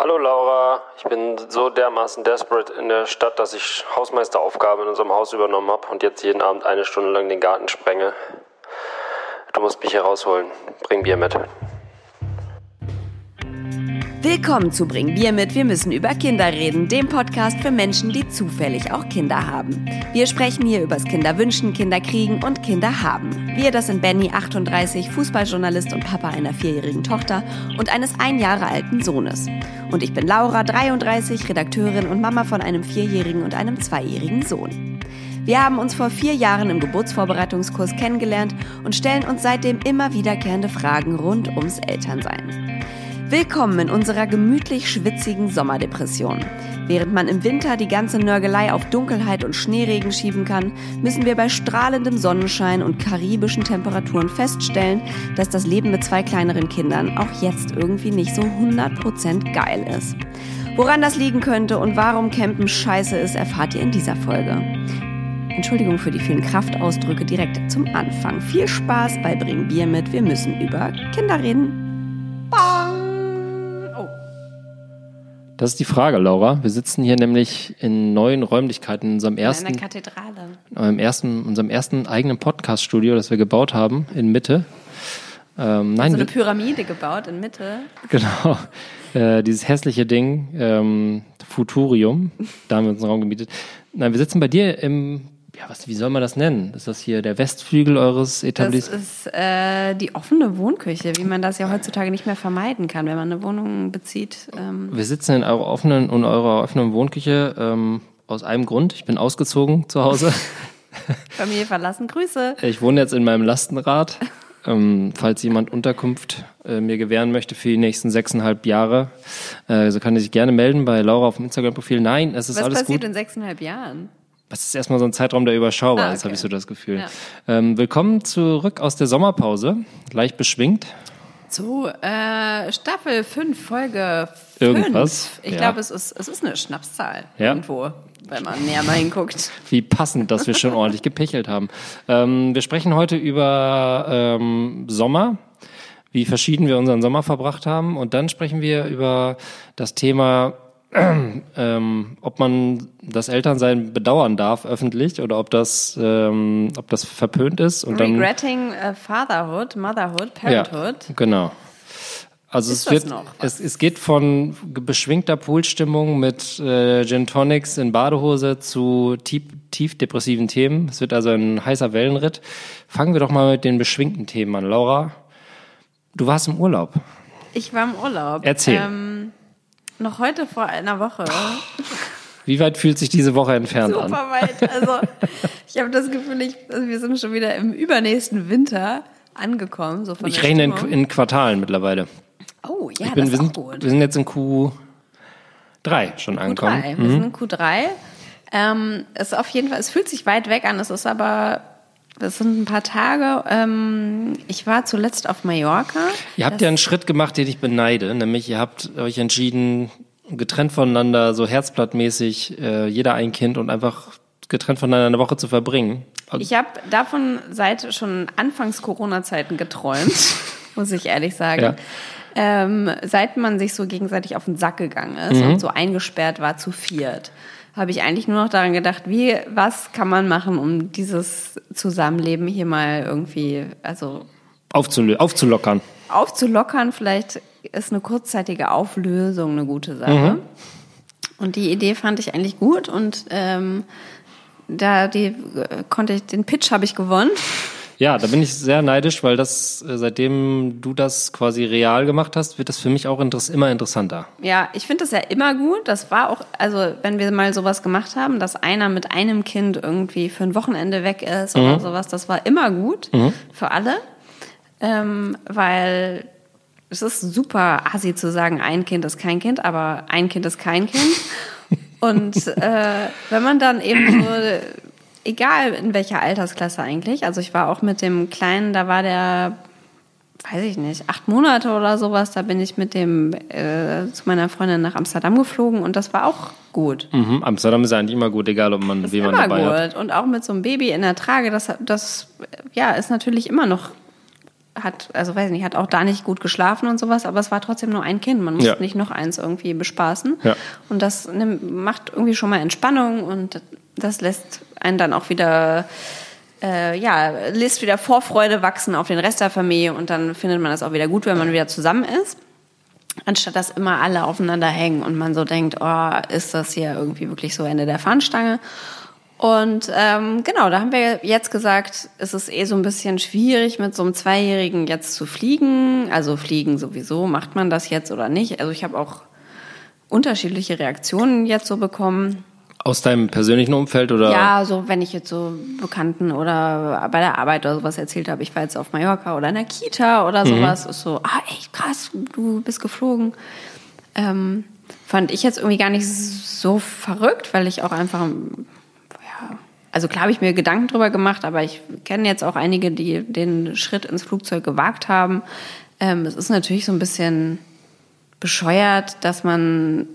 Hallo Laura, ich bin so dermaßen desperate in der Stadt, dass ich Hausmeisteraufgaben in unserem Haus übernommen habe und jetzt jeden Abend eine Stunde lang den Garten sprenge. Du musst mich hier rausholen. Bring Bier mit. Willkommen zu Bring Bier mit, wir müssen über Kinder reden, dem Podcast für Menschen, die zufällig auch Kinder haben. Wir sprechen hier übers Kinderwünschen, Kinderkriegen und Kinderhaben. Wir, das sind Benny, 38, Fußballjournalist und Papa einer vierjährigen Tochter und eines ein Jahre alten Sohnes. Und ich bin Laura, 33, Redakteurin und Mama von einem vierjährigen und einem zweijährigen Sohn. Wir haben uns vor vier Jahren im Geburtsvorbereitungskurs kennengelernt und stellen uns seitdem immer wiederkehrende Fragen rund ums Elternsein. Willkommen in unserer gemütlich schwitzigen Sommerdepression. Während man im Winter die ganze Nörgelei auf Dunkelheit und Schneeregen schieben kann, müssen wir bei strahlendem Sonnenschein und karibischen Temperaturen feststellen, dass das Leben mit zwei kleineren Kindern auch jetzt irgendwie nicht so 100% geil ist. Woran das liegen könnte und warum Campen scheiße ist, erfahrt ihr in dieser Folge. Entschuldigung für die vielen Kraftausdrücke direkt zum Anfang. Viel Spaß bei Bring Bier mit. Wir müssen über Kinder reden. Bong! Das ist die Frage, Laura. Wir sitzen hier nämlich in neuen Räumlichkeiten in unserem ersten, in der Kathedrale. Im ersten, unserem ersten eigenen Podcast-Studio, das wir gebaut haben, in Mitte. Ähm, nein, so eine Pyramide gebaut in Mitte. Genau. Äh, dieses hässliche Ding, ähm, Futurium, da haben wir uns einen Raum gemietet. Nein, wir sitzen bei dir im ja, was, wie soll man das nennen? Ist das hier der Westflügel eures Etablissements? Das ist äh, die offene Wohnküche, wie man das ja heutzutage nicht mehr vermeiden kann, wenn man eine Wohnung bezieht. Ähm. Wir sitzen in eurer offenen, in eurer offenen Wohnküche ähm, aus einem Grund. Ich bin ausgezogen zu Hause. Familie verlassen, Grüße. Ich wohne jetzt in meinem Lastenrad. Ähm, falls jemand Unterkunft äh, mir gewähren möchte für die nächsten sechseinhalb Jahre, äh, so kann er sich gerne melden bei Laura auf dem Instagram-Profil. Nein, es ist Was alles gut. Was passiert in sechseinhalb Jahren? Das ist erstmal so ein Zeitraum, der überschaubar ah, okay. ist, habe ich so das Gefühl. Ja. Ähm, willkommen zurück aus der Sommerpause, leicht beschwingt. Zu äh, Staffel 5, Folge 5. Irgendwas. Ich ja. glaube, es ist, es ist eine Schnapszahl ja. irgendwo, wenn man näher mal hinguckt. Wie passend, dass wir schon ordentlich gepichelt haben. Ähm, wir sprechen heute über ähm, Sommer, wie verschieden wir unseren Sommer verbracht haben. Und dann sprechen wir über das Thema ähm, ob man das Elternsein bedauern darf öffentlich oder ob das, ähm, ob das verpönt ist. Und Regretting dann, uh, Fatherhood, Motherhood, Parenthood. Ja, genau. Also ist es wird, es, es geht von beschwingter Poolstimmung mit äh, Gin Tonics in Badehose zu tief, tief depressiven Themen. Es wird also ein heißer Wellenritt. Fangen wir doch mal mit den beschwingten Themen an. Laura, du warst im Urlaub. Ich war im Urlaub. Erzähl. Ähm, noch heute vor einer Woche. Wie weit fühlt sich diese Woche entfernt Super an? Super weit. Also ich habe das Gefühl, ich, also wir sind schon wieder im übernächsten Winter angekommen. So von ich rechne in, in, Quartalen mittlerweile. Oh ja, bin, das wir sind, gut. Wir sind jetzt in Q3 schon angekommen. Q3. Wir mhm. sind in Q3. Ähm, es auf jeden Fall, es fühlt sich weit weg an. Es ist aber das sind ein paar Tage. Ähm, ich war zuletzt auf Mallorca. Ihr habt ja einen Schritt gemacht, den ich beneide, nämlich ihr habt euch entschieden, getrennt voneinander, so herzblattmäßig, äh, jeder ein Kind und einfach getrennt voneinander eine Woche zu verbringen. Ich habe davon seit schon Anfangs Corona-Zeiten geträumt, muss ich ehrlich sagen. Ja. Ähm, seit man sich so gegenseitig auf den Sack gegangen ist mhm. und so eingesperrt war zu viert habe ich eigentlich nur noch daran gedacht, wie, was kann man machen, um dieses Zusammenleben hier mal irgendwie, also Aufzul aufzulockern. Aufzulockern, vielleicht ist eine kurzzeitige Auflösung eine gute Sache. Mhm. Und die Idee fand ich eigentlich gut und ähm, da die äh, konnte ich, den Pitch habe ich gewonnen. Ja, da bin ich sehr neidisch, weil das, äh, seitdem du das quasi real gemacht hast, wird das für mich auch interess immer interessanter. Ja, ich finde das ja immer gut. Das war auch, also wenn wir mal sowas gemacht haben, dass einer mit einem Kind irgendwie für ein Wochenende weg ist mhm. oder sowas, das war immer gut mhm. für alle. Ähm, weil es ist super assi zu sagen, ein Kind ist kein Kind, aber ein Kind ist kein Kind. Und äh, wenn man dann eben so egal in welcher Altersklasse eigentlich. Also ich war auch mit dem Kleinen, da war der, weiß ich nicht, acht Monate oder sowas. Da bin ich mit dem äh, zu meiner Freundin nach Amsterdam geflogen und das war auch gut. Mhm, Amsterdam ist eigentlich immer gut, egal ob man wie man immer dabei gut. hat. Und auch mit so einem Baby in der Trage, das, das ja ist natürlich immer noch hat, also weiß nicht, hat auch da nicht gut geschlafen und sowas, aber es war trotzdem nur ein Kind. Man musste Ja. nicht noch eins irgendwie bespaßen. Ja. Und das macht irgendwie schon mal Entspannung und das lässt einen dann auch wieder, äh, ja, lässt wieder Vorfreude wachsen auf den Rest der Familie und dann findet man das auch wieder gut, wenn man wieder zusammen ist. Anstatt dass immer alle aufeinander hängen und man so denkt, oh, ist das hier irgendwie wirklich so Ende der Fahnenstange? Und ähm, genau, da haben wir jetzt gesagt, es ist eh so ein bisschen schwierig, mit so einem Zweijährigen jetzt zu fliegen. Also fliegen sowieso, macht man das jetzt oder nicht? Also ich habe auch unterschiedliche Reaktionen jetzt so bekommen. Aus deinem persönlichen Umfeld oder? Ja, so wenn ich jetzt so Bekannten oder bei der Arbeit oder sowas erzählt habe, ich war jetzt auf Mallorca oder in der Kita oder sowas, ist so, ah, echt krass, du bist geflogen. Ähm, fand ich jetzt irgendwie gar nicht so verrückt, weil ich auch einfach, also klar habe ich mir Gedanken drüber gemacht, aber ich kenne jetzt auch einige, die den Schritt ins Flugzeug gewagt haben. Ähm, es ist natürlich so ein bisschen bescheuert, dass man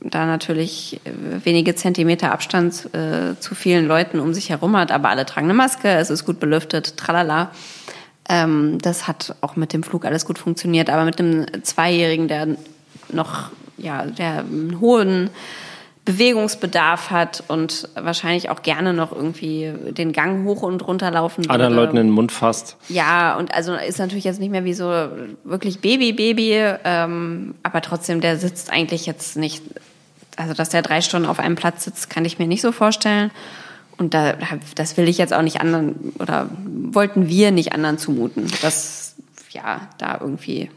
da natürlich äh, wenige Zentimeter Abstand äh, zu vielen Leuten um sich herum hat, aber alle tragen eine Maske, es ist gut belüftet, tralala. Ähm, das hat auch mit dem Flug alles gut funktioniert, aber mit einem Zweijährigen, der noch, ja, der einen hohen Bewegungsbedarf hat und wahrscheinlich auch gerne noch irgendwie den Gang hoch und runter laufen würde. Anderen Leuten in den Mund fasst. Ja, und also ist natürlich jetzt nicht mehr wie so wirklich Baby, Baby, ähm, aber trotzdem, der sitzt eigentlich jetzt nicht, also dass der drei Stunden auf einem Platz sitzt, kann ich mir nicht so vorstellen. Und da, das will ich jetzt auch nicht anderen, oder wollten wir nicht anderen zumuten, dass, ja, da irgendwie,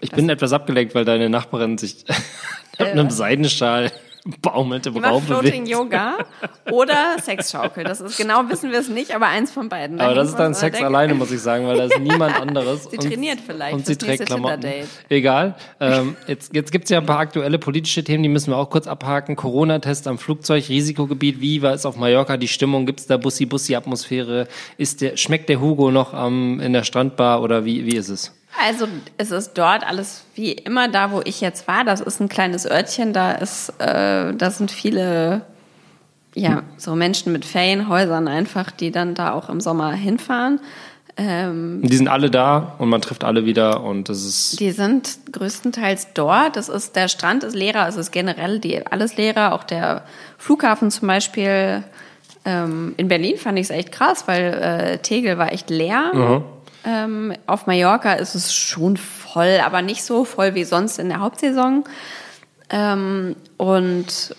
Ich bin etwas abgelenkt, weil deine Nachbarin sich mit einem Seidenschal baumelt im Raum Floating. Yoga oder Sexschaukel. Das ist genau, wissen wir es nicht, aber eins von beiden. Da Aber das ist dann Sex da- alleine, muss ich sagen, weil da ist niemand anderes. Sie trainiert vielleicht Und sie trägt Klamotten. Egal. Ähm, jetzt jetzt gibt es ja ein paar aktuelle politische Themen, die müssen wir auch kurz abhaken. Corona-Test am Flugzeug, Risikogebiet. Wie war es auf Mallorca? Die Stimmung? Gibt es da Bussi-Bussi-Atmosphäre? Ist der, schmeckt der Hugo noch am, in der Strandbar oder wie, wie ist es? Also es ist dort alles wie immer da, wo ich jetzt war. Das ist ein kleines Örtchen. Da ist, äh, da sind viele, ja, so Menschen mit Ferienhäusern einfach, die dann da auch im Sommer hinfahren. Ähm, Die sind alle da und man trifft alle wieder und das ist die sind größtenteils dort. Das ist der Strand ist leerer. Es ist generell die alles leerer. Auch der Flughafen zum Beispiel. Ähm, in Berlin fand ich es echt krass, weil äh, Tegel war echt leer. Ähm, auf Mallorca ist es schon voll, aber nicht so voll wie sonst in der Hauptsaison. Ähm, und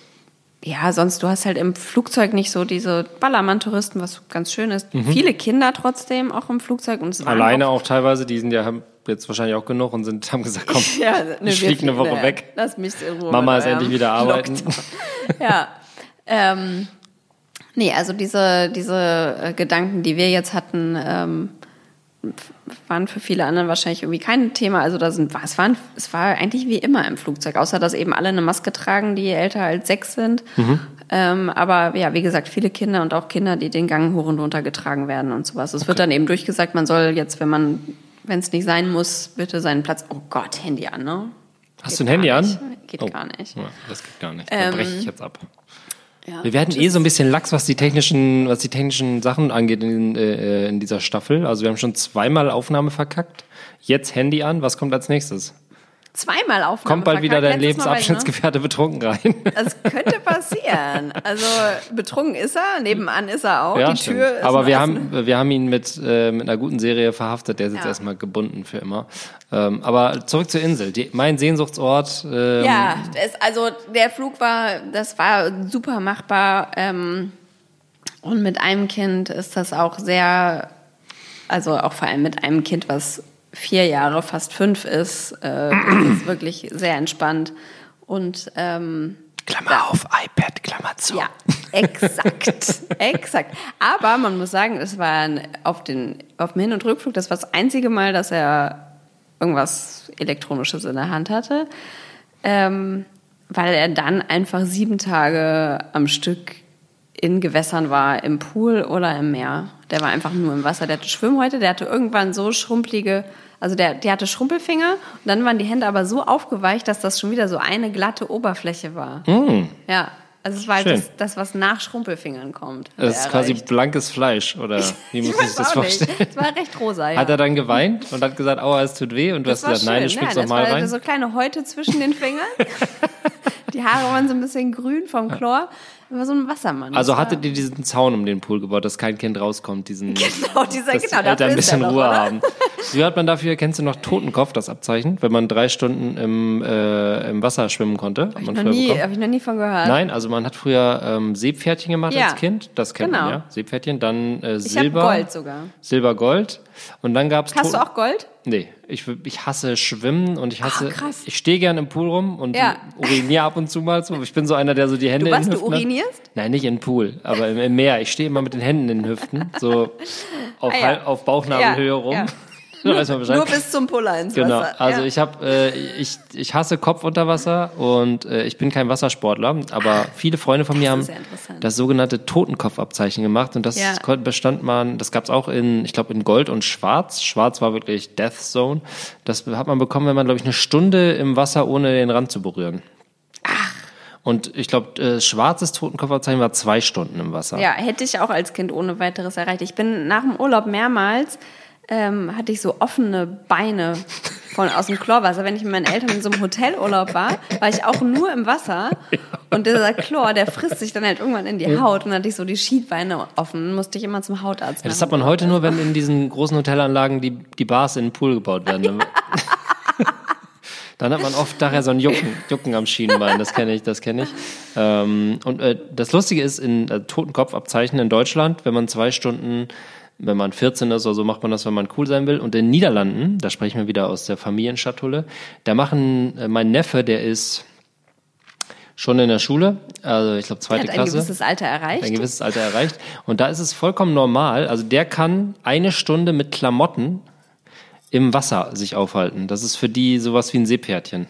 ja, sonst, du hast halt im Flugzeug nicht so diese Ballermann-Touristen, was ganz schön ist. Viele Kinder trotzdem auch im Flugzeug. Und alleine auch auch teilweise. Die sind ja haben jetzt wahrscheinlich auch genug und sind haben gesagt, komm, Ja, ich fliege eine Woche weg. Lass mich in Ruhe. Mama ist endlich wieder arbeiten. Ja. Ähm, nee, also diese, diese äh, Gedanken, die wir jetzt hatten, ähm, waren für viele anderen wahrscheinlich irgendwie kein Thema. Also da sind, es, waren, es war eigentlich wie immer im Flugzeug, außer dass eben alle eine Maske tragen, die älter als sechs sind. Mhm. Ähm, aber ja, wie gesagt, viele Kinder und auch Kinder, die den Gang hoch und runter getragen werden und sowas. Es wird dann eben durchgesagt, man soll jetzt, wenn man, wenn es nicht sein muss, bitte seinen Platz. Oh Gott, Handy an, ne? Hast Geht du ein Handy gar an? nicht. Geht Oh. gar nicht. Ja, das geht gar nicht. Da Ähm, breche ich jetzt ab. Ja. Wir werden eh so ein bisschen lax, was die technischen, was die technischen Sachen angeht in, äh, in dieser Staffel. Also wir haben schon zweimal Aufnahme verkackt. Jetzt Handy an. Was kommt als nächstes? Zweimal Aufnahme. Kommt bald wieder dein ich, ne? Lebensabschnittsgefährte betrunken rein. Das könnte passieren. Also betrunken ist er, nebenan ist er auch. Ja, die stimmt. Tür ist Aber wir haben, wir haben ihn mit, äh, mit einer guten Serie verhaftet. Der ist jetzt Ja. erstmal gebunden für immer. Ähm, aber zurück zur Insel. Die, mein Sehnsuchtsort. Ähm, Ja, es, also der Flug war, das war super machbar. Ähm, und mit einem Kind ist das auch sehr, also auch vor allem mit einem Kind, was vier Jahre, fast fünf ist, äh, ist wirklich sehr entspannt. Und ähm, Klammer auf, iPad, Klammer zu. Ja, exakt, exakt. Aber man muss sagen, es war auf, den, auf dem Hin- und Rückflug, das war das einzige Mal, dass er irgendwas Elektronisches in der Hand hatte, ähm, weil er dann einfach sieben Tage am Stück in Gewässern war, im Pool oder im Meer. Der war einfach nur im Wasser. Der hatte Schwimmhäute, der hatte irgendwann so schrumpelige, also der, der hatte Schrumpelfinger und dann waren die Hände aber so aufgeweicht, dass das schon wieder so eine glatte Oberfläche war. Ja, Also es war halt das, das, was nach Schrumpelfingern kommt. Das ist quasi erreicht. blankes Fleisch, oder wie muss Ich das auch nicht. vorstellen? Es war recht rosa, ja. Hat er dann geweint und hat gesagt, aua, es tut weh und du das hast gesagt, nein, du schön. Nein, doch das mal war rein. so kleine Häute zwischen den Fingern. Die Haare waren so ein bisschen grün vom Chlor. War so ein Wassermann. Also hattet ihr diesen Zaun um den Pool gebaut, dass kein Kind rauskommt, diesen, Genau, dieser, dass genau, die Eltern ein bisschen Ruhe oder? haben. Wie hat man dafür, kennst du noch Totenkopf, das Abzeichen, wenn man drei Stunden im, äh, im Wasser schwimmen konnte? Hat Hab ich, noch nie, hab ich noch nie von gehört. Nein, also man hat früher ähm, Seepferdchen gemacht Ja, als Kind, das kennt genau. man ja, Seepferdchen, dann äh, ich Silber, habe Gold sogar. Silber, Gold und dann gab's Hast du auch Gold? Nee, ich, ich hasse Schwimmen und ich hasse. Ah, krass. Ich stehe gerne im Pool rum und Ja. uriniere ab und zu mal so. Ich bin so einer, der so die Hände Du was, in den du Hüften hat. urinierst? Nein, nicht im Pool, aber im, im Meer. Ich stehe immer mit den Händen in den Hüften, so auf, Ah, ja. Auf Bauchnabelhöhe Ja, rum. Da weiß man Bescheid. Nur bis zum Puller ins Genau, Wasser. also ja. ich habe, äh, ich, ich hasse Kopf unter Wasser und äh, ich bin kein Wassersportler, aber viele Freunde von mir das haben das sogenannte Totenkopfabzeichen gemacht und das Ja. bestand man, das gab's auch in, ich glaube in Gold und Schwarz. Schwarz war wirklich Death Zone. Das hat man bekommen, wenn man glaube ich eine Stunde im Wasser ohne den Rand zu berühren. Und ich glaube, äh, schwarzes Totenkopfabzeichen war zwei Stunden im Wasser. Ja, hätte ich auch als Kind ohne weiteres erreicht. Ich bin nach dem Urlaub mehrmals, ähm, hatte ich so offene Beine von, aus dem Chlorwasser. Wenn ich mit meinen Eltern in so einem Hotelurlaub war, war ich auch nur im Wasser. Und dieser Chlor, der frisst sich dann halt irgendwann in die Haut. Und dann hatte ich so die Schiedbeine offen. Musste ich immer zum Hautarzt. Ja, das hat man heute nur, wenn in diesen großen Hotelanlagen die, die Bars in den Pool gebaut werden. Dann- Dann hat man oft daher so ein Jucken, Jucken am Schienenbein. Das kenne ich, das kenne ich. Ähm, und äh, das Lustige ist, in äh, Totenkopfabzeichen in Deutschland, wenn man zwei Stunden, wenn man 14 ist oder so, macht man das, wenn man cool sein will. Und in den Niederlanden, da sprechen wir wieder aus der Familienschatulle, da machen äh, mein Neffe, der ist schon in der Schule, also ich glaube zweite hat ein Klasse gewisses Alter erreicht. ein gewisses Alter erreicht. Und da ist es vollkommen normal. Also der kann eine Stunde mit Klamotten im Wasser sich aufhalten. Das ist für die sowas wie ein Seepferdchen.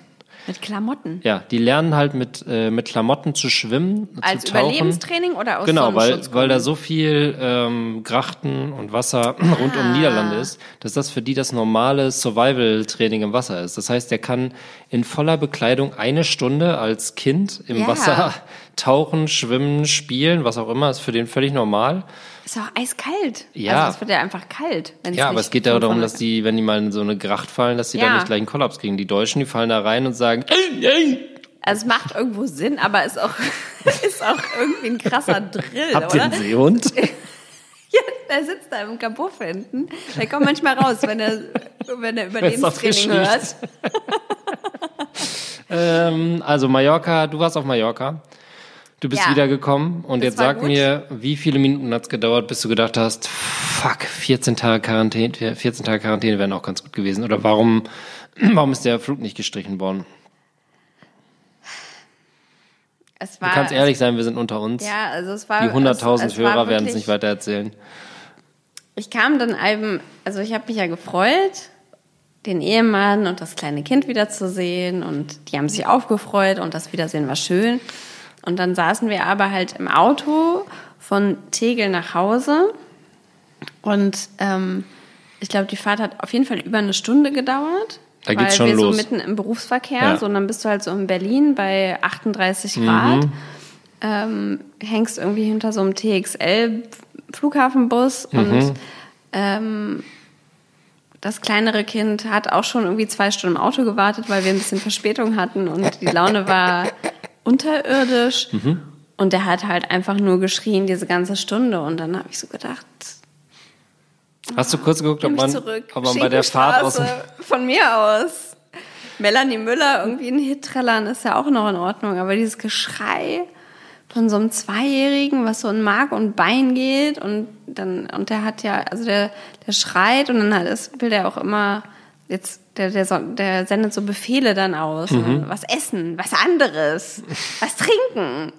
Mit Klamotten. Ja, die lernen halt mit, äh, mit Klamotten zu schwimmen, Als zu tauchen. Überlebenstraining oder aus Genau, weil, weil da so viel ähm, Grachten und Wasser rund Ah. um Niederlande ist, dass das für die das normale Survival-Training im Wasser ist. Das heißt, der kann in voller Bekleidung eine Stunde als Kind im Ja. Wasser tauchen, schwimmen, spielen, was auch immer, ist für den völlig normal. Ist auch eiskalt. Ja. Also es wird ja einfach kalt. Ja, aber es geht ja darum, dass die, wenn die mal in so eine Gracht fallen, dass die Ja. da nicht gleich einen Kollaps kriegen. Die Deutschen, die fallen da rein und sagen, ey, ey, Also es macht irgendwo Sinn, aber ist auch, ist auch irgendwie ein krasser Drill, habt ihr oder? einen Seehund? Ja, der sitzt da im Kabuff hinten. Der kommt manchmal raus, wenn er, wenn er Überlebenstraining hört. ähm, also Mallorca, du warst auf Mallorca. Du bist Ja. wiedergekommen und Das jetzt war sag gut. mir, wie viele Minuten hat's gedauert, bis du gedacht hast, fuck, 14 Tage Quarantäne, 14 Tage Quarantäne wären auch ganz gut gewesen. Oder warum, warum ist der Flug nicht gestrichen worden? Es Du war, kannst ehrlich sein, wir sind unter uns. Ja, also es war. Die 100.000 es, es war Hörer werden es nicht weiter erzählen. Ich kam dann eben, also ich habe mich ja gefreut, den Ehemann und das kleine Kind wiederzusehen und die haben sich aufgefreut und das Wiedersehen war schön. Und dann saßen wir aber halt im Auto von Tegel nach Hause und ähm, ich glaube, die Fahrt hat auf jeden Fall über eine Stunde gedauert. Da geht's weil schon wir los. so mitten im Berufsverkehr, Ja. so und dann bist du halt so in Berlin bei 38 Grad Mhm. ähm, hängst irgendwie hinter so einem TXL-Flughafenbus Mhm. und ähm, das kleinere Kind hat auch schon irgendwie zwei Stunden im Auto gewartet, weil wir ein bisschen Verspätung hatten und die Laune war unterirdisch. Mhm. Und der hat halt einfach nur geschrien diese ganze Stunde. Und dann habe ich so gedacht, Hast du kurz geguckt, ob man, ob man bei der Fahrt aus Von mir aus. Melanie Müller irgendwie einen Hit trällern ist ja auch noch in Ordnung. Aber dieses Geschrei von so einem Zweijährigen, was so in Mark und Bein geht und dann, und der hat ja, also der, der schreit und dann hat es, will der auch immer, jetzt, der, der, der sendet so Befehle dann aus. Mhm. Was essen, was anderes, was trinken.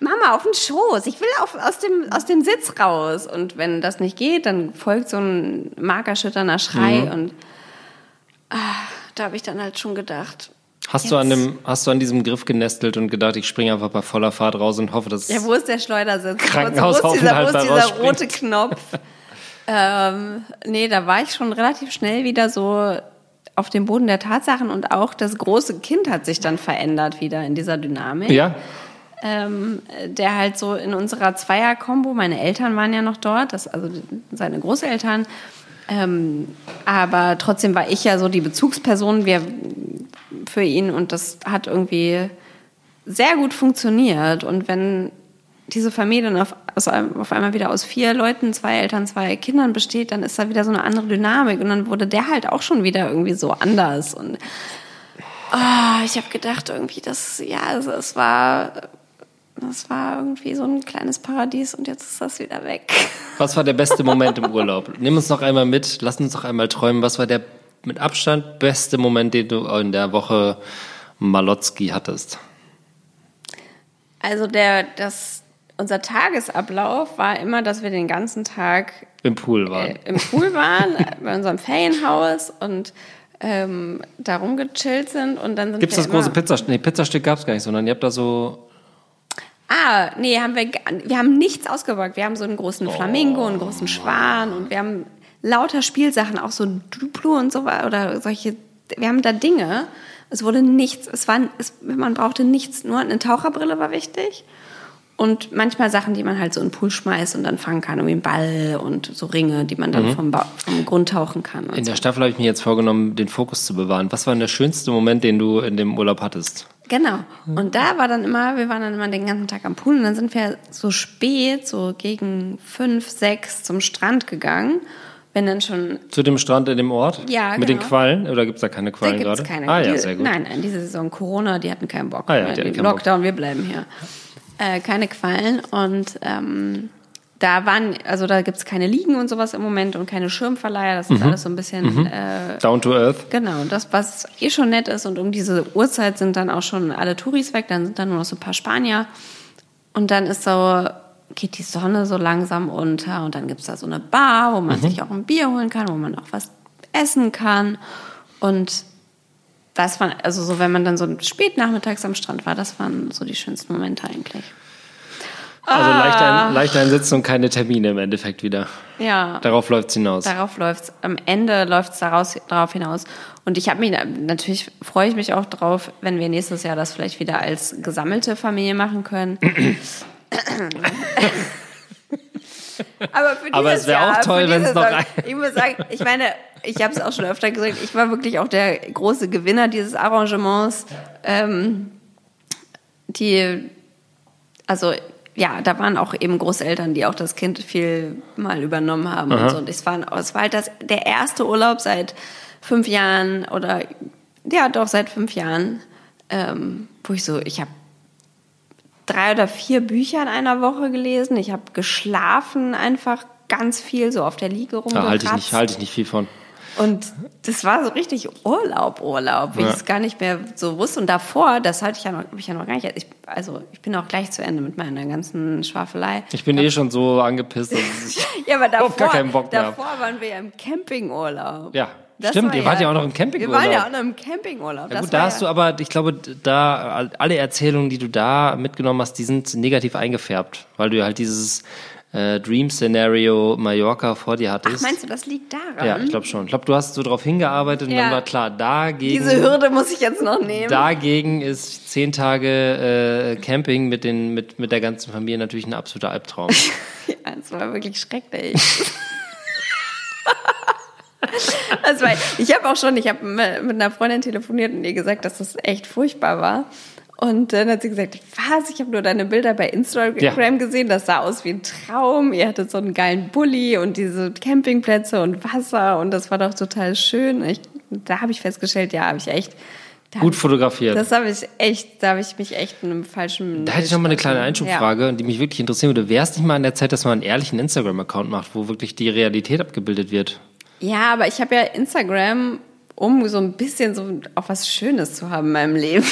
Mama, auf den Schoß, ich will auf, aus, dem, aus dem Sitz raus. Und wenn das nicht geht, dann folgt so ein markerschütternder Schrei Mhm. und ah, da habe ich dann halt schon gedacht, Hast du an dem, hast du an diesem Griff genestelt und gedacht, ich springe einfach bei voller Fahrt raus und hoffe, dass Ja, wo ist der Schleudersitz? wo ist dieser, wo ist dieser rote Knopf? ähm, nee, da war ich schon relativ schnell wieder so auf dem Boden der Tatsachen und auch das große Kind hat sich dann verändert wieder in dieser Dynamik. ja, ähm, der halt so in unserer Zweier-Kombo, meine Eltern waren ja noch dort, das, also seine Großeltern, ähm, aber trotzdem war ich ja so die Bezugsperson wir, für ihn und das hat irgendwie sehr gut funktioniert. Und wenn diese Familie dann auf, auf einmal wieder aus vier Leuten, zwei Eltern, zwei Kindern besteht, dann ist da wieder so eine andere Dynamik. Und dann wurde der halt auch schon wieder irgendwie so anders. Und oh, ich habe gedacht, irgendwie, das, ja, also es war das war irgendwie so ein kleines Paradies und jetzt ist das wieder weg. Was war der beste Moment im Urlaub? Nimm uns noch einmal mit, lass uns noch einmal träumen. Was war der mit Abstand beste Moment, den du in der Woche Malotski hattest? Also der, das, unser Tagesablauf war immer, dass wir den ganzen Tag im Pool waren. Äh, Im Pool waren, bei unserem Ferienhaus und ähm, da rumgechillt sind und dann sind Gibt's das große Pizzastück? Nee, Pizzastück gab's gar nicht, sondern ihr habt da so Ah, nee, haben wir, wir haben nichts ausgewagt. Wir haben so einen großen Flamingo, einen großen Schwan und wir haben lauter Spielsachen, auch so Duplo und so oder solche. Wir haben da Dinge. Es wurde nichts, es war, es, man brauchte nichts, nur eine Taucherbrille war wichtig. Und manchmal Sachen, die man halt so in den Pool schmeißt und dann fangen kann, irgendwie einen Ball und so Ringe, die man dann mhm. vom, vom, Grund tauchen kann. In so. der Staffel habe ich mir jetzt vorgenommen, den Fokus zu bewahren. Was war denn der schönste Moment, den du in dem Urlaub hattest? Genau. Und da war dann immer, wir waren dann immer den ganzen Tag am Pool und dann sind wir so spät, so gegen fünf, sechs zum Strand gegangen. Wenn dann schon. Zu dem Strand in dem Ort? Ja. Mit genau. den Quallen? Oder gibt es da keine Quallen da gerade? Keine. Ah ja, sehr gut. Nein, nein, diese Saison Corona, die hatten keinen Bock. Ah, ja, die hatten keinen Lockdown, Bock. wir bleiben hier. Äh, keine Quallen und ähm, da waren, also da gibt es keine Liegen und sowas im Moment und keine Schirmverleiher. Das ist mhm. alles so ein bisschen mhm. äh, down to earth. Genau, das, was eh schon nett ist. Und um diese Uhrzeit sind dann auch schon alle Touris weg, dann sind dann nur noch so ein paar Spanier. Und dann ist so, geht die Sonne so langsam unter und dann gibt es da so eine Bar, wo man mhm. sich auch ein Bier holen kann, wo man auch was essen kann. Und das war, also so, wenn man dann so spät nachmittags am Strand war, das waren so die schönsten Momente eigentlich. Also ah. leicht, ein, leicht einsetzen und keine Termine im Endeffekt wieder. Ja. Darauf läuft es hinaus. Darauf läuft es. Am Ende läuft es darauf hinaus. Und ich habe mich, natürlich freue ich mich auch drauf, wenn wir nächstes Jahr das vielleicht wieder als gesammelte Familie machen können. Aber, für Aber es wäre auch toll, wenn es noch ein Ich muss sagen, ich meine, ich habe es auch schon öfter gesagt, ich war wirklich auch der große Gewinner dieses Arrangements. Ähm, die, also ja, da waren auch eben Großeltern, die auch das Kind viel mal übernommen haben Aha. und so. Und es war, es war halt das, der erste Urlaub seit fünf Jahren oder ja, doch seit fünf Jahren, ähm, wo ich so, ich habe drei oder vier Bücher in einer Woche gelesen. Ich habe geschlafen einfach ganz viel, so auf der Liege rumgekratzt. Da halte ich nicht, halte ich nicht viel von. Und das war so richtig Urlaub, Urlaub, wie ja. ich es gar nicht mehr so wusste. Und davor, das hatte ich ja noch, ich ja noch gar nicht. Ich, also ich bin auch gleich zu Ende mit meiner ganzen Schwafelei. Ich bin eh schon so angepisst, ja, aber davor, gar keinen Bock mehr davor waren wir ja im Campingurlaub. Ja. Das Stimmt, ihr wart ja auch noch im Campingurlaub. Wir waren ja auch noch im Campingurlaub. Ja, gut, da hast ja du aber, ich glaube, da alle Erzählungen, die du da mitgenommen hast, die sind negativ eingefärbt, weil du halt dieses äh, Dream-Szenario Mallorca vor dir hattest. Ach, meinst du, das liegt daran? Ja, ich glaube schon. Ich glaube, du hast so darauf hingearbeitet und dann war klar, dagegen... Diese Hürde muss ich jetzt noch nehmen. Dagegen ist zehn Tage äh, Camping mit, den, mit, mit der ganzen Familie natürlich ein absoluter Albtraum. ja, es war wirklich schrecklich. war, ich habe auch schon, ich habe mit einer Freundin telefoniert und ihr gesagt, dass das echt furchtbar war. Und dann hat sie gesagt, was, ich habe nur deine Bilder bei Instagram ja. gesehen, das sah aus wie ein Traum. Ihr hattet so einen geilen Bulli und diese Campingplätze und Wasser und das war doch total schön. Ich, da habe ich festgestellt, ja, habe ich echt... Gut fotografiert. Das habe ich echt, da habe ich mich echt in einem falschen... Da hätte ich noch mal eine kleine Einschubfrage, ja. die mich wirklich interessieren würde. Wäre es nicht mal an der Zeit, dass man einen ehrlichen Instagram-Account macht, wo wirklich die Realität abgebildet wird? Ja, aber ich habe ja Instagram, um so ein bisschen so auch was Schönes zu haben in meinem Leben.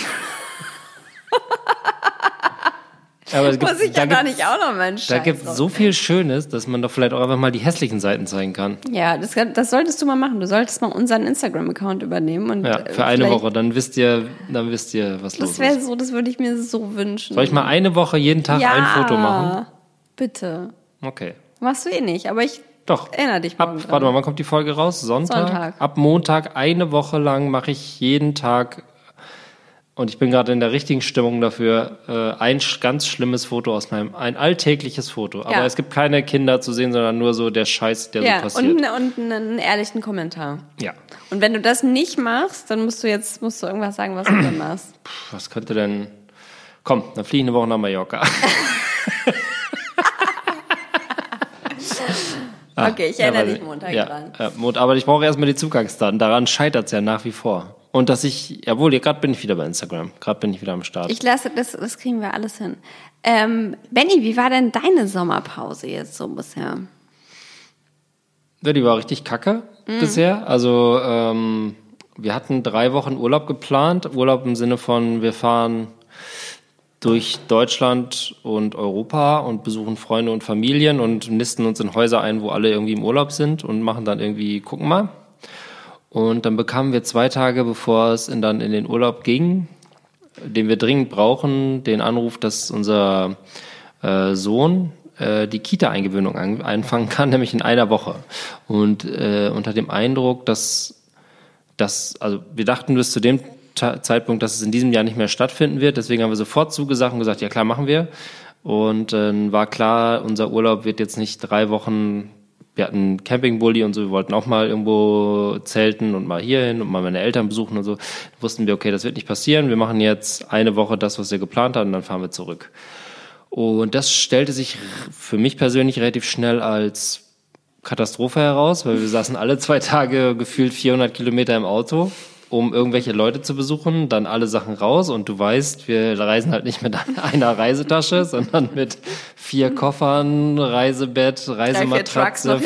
Aber es gibt, Muss ich ja gar nicht auch noch mal Da gibt es so viel Schönes, dass man doch vielleicht auch einfach mal die hässlichen Seiten zeigen kann. Ja, das, das solltest du mal machen. Du solltest mal unseren Instagram-Account übernehmen. Und ja, für eine Woche. Dann wisst ihr, dann wisst ihr, was los ist. Das wäre so, das würde ich mir so wünschen. Soll ich mal eine Woche jeden Tag ja, ein Foto machen? bitte. Okay. Machst du eh nicht, aber ich doch. Erinner dich mal. Warte mal, wann kommt die Folge raus? Sonntag? Sonntag. Ab Montag eine Woche lang mache ich jeden Tag Und ich bin gerade in der richtigen Stimmung dafür. Äh, ein sch- ganz schlimmes Foto aus meinem, ein alltägliches Foto. Aber Ja. es gibt keine Kinder zu sehen, sondern nur so der Scheiß, der Ja, so passiert. und, und einen ehrlichen Kommentar. ja. Und wenn du das nicht machst, dann musst du jetzt musst du irgendwas sagen, was du dann machst. Was könnte denn. Komm, dann fliege ich eine Woche nach Mallorca. okay, ich erinnere weiß dich Montag ja, dran. Ja, Mont- aber ich brauche erstmal die Zugangsdaten. Daran scheitert es ja nach wie vor. Und dass ich, jawohl, gerade bin ich wieder bei Instagram. Gerade bin ich wieder am Start. Ich lasse, das, das kriegen wir alles hin. Ähm, Benny, wie war denn deine Sommerpause jetzt so bisher? Ja, die war richtig kacke Mhm. bisher. Also ähm, wir hatten drei Wochen Urlaub geplant. Urlaub im Sinne von, wir fahren durch Deutschland und Europa und besuchen Freunde und Familien und nisten uns in Häuser ein, wo alle irgendwie im Urlaub sind und machen dann irgendwie, gucken mal. Und dann bekamen wir zwei Tage, bevor es in, dann in den Urlaub ging, den wir dringend brauchen, den Anruf, dass unser äh, Sohn äh, die Kita-Eingewöhnung ein, einfangen kann, nämlich in einer Woche. Und äh, unter dem Eindruck, dass das, also wir dachten bis zu dem Zeitpunkt, dass es in diesem Jahr nicht mehr stattfinden wird. Deswegen haben wir sofort zugesagt und gesagt, ja klar, machen wir. Und dann war klar, unser Urlaub wird jetzt nicht drei Wochen. Wir hatten Campingbully und so, wir wollten auch mal irgendwo zelten und mal hierhin und mal meine Eltern besuchen und so. Wussten wir, okay, das wird nicht passieren. Wir machen jetzt eine Woche das, was wir geplant haben, und dann fahren wir zurück. Und das stellte sich für mich persönlich relativ schnell als Katastrophe heraus, weil wir saßen alle zwei Tage gefühlt 400 Kilometer im Auto, um irgendwelche Leute zu besuchen, dann alle Sachen raus und du weißt, wir reisen halt nicht mit einer Reisetasche, sondern mit vier Koffern, Reisebett, Reisematratze.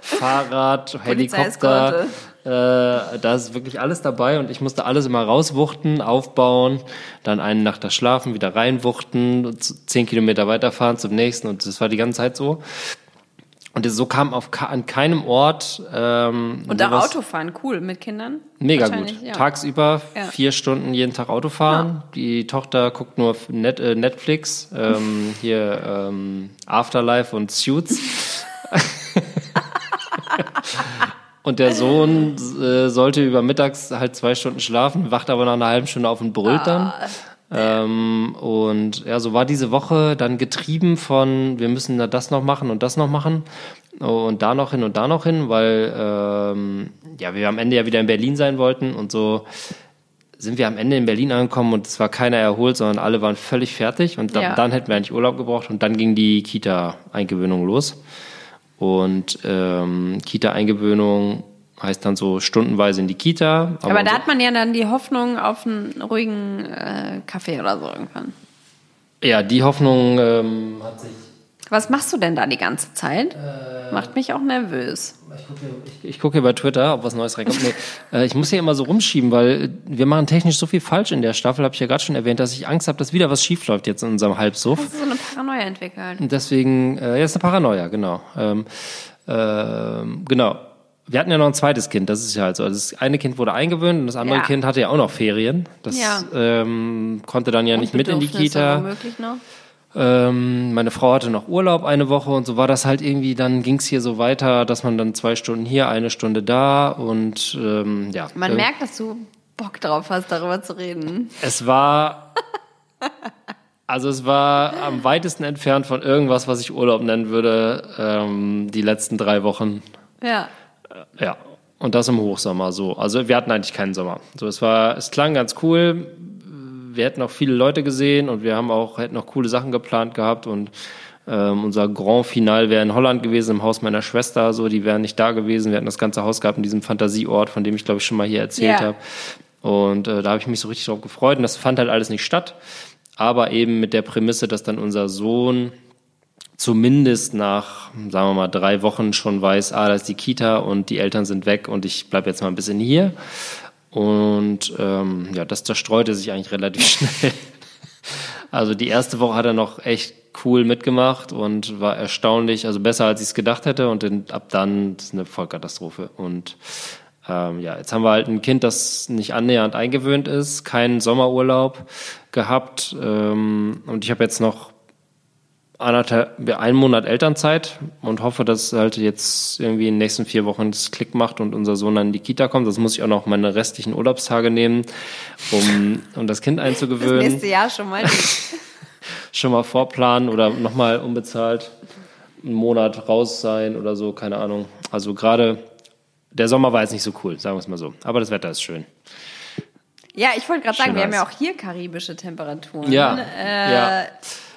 Fahrrad. Helikopter. Äh, da ist wirklich alles dabei und ich musste alles immer rauswuchten, aufbauen, dann eine Nacht da schlafen, wieder reinwuchten, zehn Kilometer weiterfahren zum nächsten und das war die ganze Zeit so. Und so kam auf an keinem Ort ähm, Und auch sowas- Autofahren, cool, mit Kindern? Mega gut. Ja. Tagsüber Ja. vier Stunden jeden Tag Auto fahren. Die Tochter guckt nur Net, äh, Netflix, ähm, hier ähm, Afterlife und Suits. und der Sohn äh, sollte über mittags halt zwei Stunden schlafen, wacht aber nach einer halben Stunde auf und brüllt dann. Ähm, und ja, so war diese Woche dann getrieben von, wir müssen da das noch machen und das noch machen und da noch hin und da noch hin, weil ähm, ja, wir am Ende ja wieder in Berlin sein wollten und so sind wir am Ende in Berlin angekommen und es war keiner erholt, sondern alle waren völlig fertig und da, Ja. dann hätten wir eigentlich Urlaub gebraucht und dann ging die Kita-Eingewöhnung los. Und ähm, Kita-Eingewöhnung heißt dann so stundenweise in die Kita. Aber da unser- hat man ja dann die Hoffnung auf einen ruhigen äh, Kaffee oder so irgendwann. ja, die Hoffnung ähm, hat sich Was machst du denn da die ganze Zeit? Äh. Macht mich auch nervös. Ich gucke, ich, ich gucke hier bei Twitter, ob was Neues reinkommt. Nee, äh, ich muss hier immer so rumschieben, weil wir machen technisch so viel falsch in der Staffel, habe ich ja gerade schon erwähnt, dass ich Angst habe, dass wieder was schief läuft jetzt in unserem Halbsuff. Hast du so eine Paranoia entwickelt? Deswegen, äh, ja, ist eine Paranoia, genau. Ähm, ähm, genau. Wir hatten ja noch ein zweites Kind, das ist ja halt so. Also das eine Kind wurde eingewöhnt und das andere Ja. Kind hatte ja auch noch Ferien. Das Ja. ähm, konnte dann ja nicht mit in die Kita. Ähm, meine Frau hatte noch Urlaub eine Woche und so war das halt irgendwie, dann ging's hier so weiter, dass man dann zwei Stunden hier, eine Stunde da und ähm, ja. Man äh, merkt, dass du Bock drauf hast, darüber zu reden. Es war, also es war am weitesten entfernt von irgendwas, was ich Urlaub nennen würde, ähm, die letzten drei Wochen. Ja. Ja. Und das im Hochsommer so. Also wir hatten eigentlich keinen Sommer. So, es war, es klang ganz cool. Wir hätten auch viele Leute gesehen und wir haben auch, hätten auch coole Sachen geplant gehabt und ähm, unser Grand Final wäre in Holland gewesen, im Haus meiner Schwester, so, die wären nicht da gewesen. Wir hätten das ganze Haus gehabt in diesem Fantasieort, von dem ich glaube ich schon mal hier erzählt Ja. habe. Und äh, da habe ich mich so richtig drauf gefreut und das fand halt alles nicht statt. Aber eben mit der Prämisse, dass dann unser Sohn zumindest nach, sagen wir mal, drei Wochen schon weiß, ah, da ist die Kita und die Eltern sind weg und ich bleibe jetzt mal ein bisschen hier. Und ähm, ja, das zerstreute sich eigentlich relativ schnell. Also die erste Woche hat er noch echt cool mitgemacht und war erstaunlich, also besser als ich es gedacht hätte. Und ab dann ist eine Vollkatastrophe. Und ähm, ja, jetzt haben wir halt ein Kind, das nicht annähernd eingewöhnt ist, keinen Sommerurlaub gehabt. Ähm, und ich habe jetzt noch anderthalb, einen Monat Elternzeit und hoffe, dass halt jetzt irgendwie in den nächsten vier Wochen das Klick macht und unser Sohn dann in die Kita kommt. Das muss ich auch noch meine restlichen Urlaubstage nehmen, um, um das Kind einzugewöhnen. Das nächste Jahr schon mal. schon mal vorplanen oder nochmal unbezahlt einen Monat raus sein oder so, keine Ahnung. Also gerade der Sommer war jetzt nicht so cool, sagen wir es mal so. Aber das Wetter ist schön. Ja, ich wollte gerade sagen, wir haben ja auch hier karibische Temperaturen. Ja, äh, ja.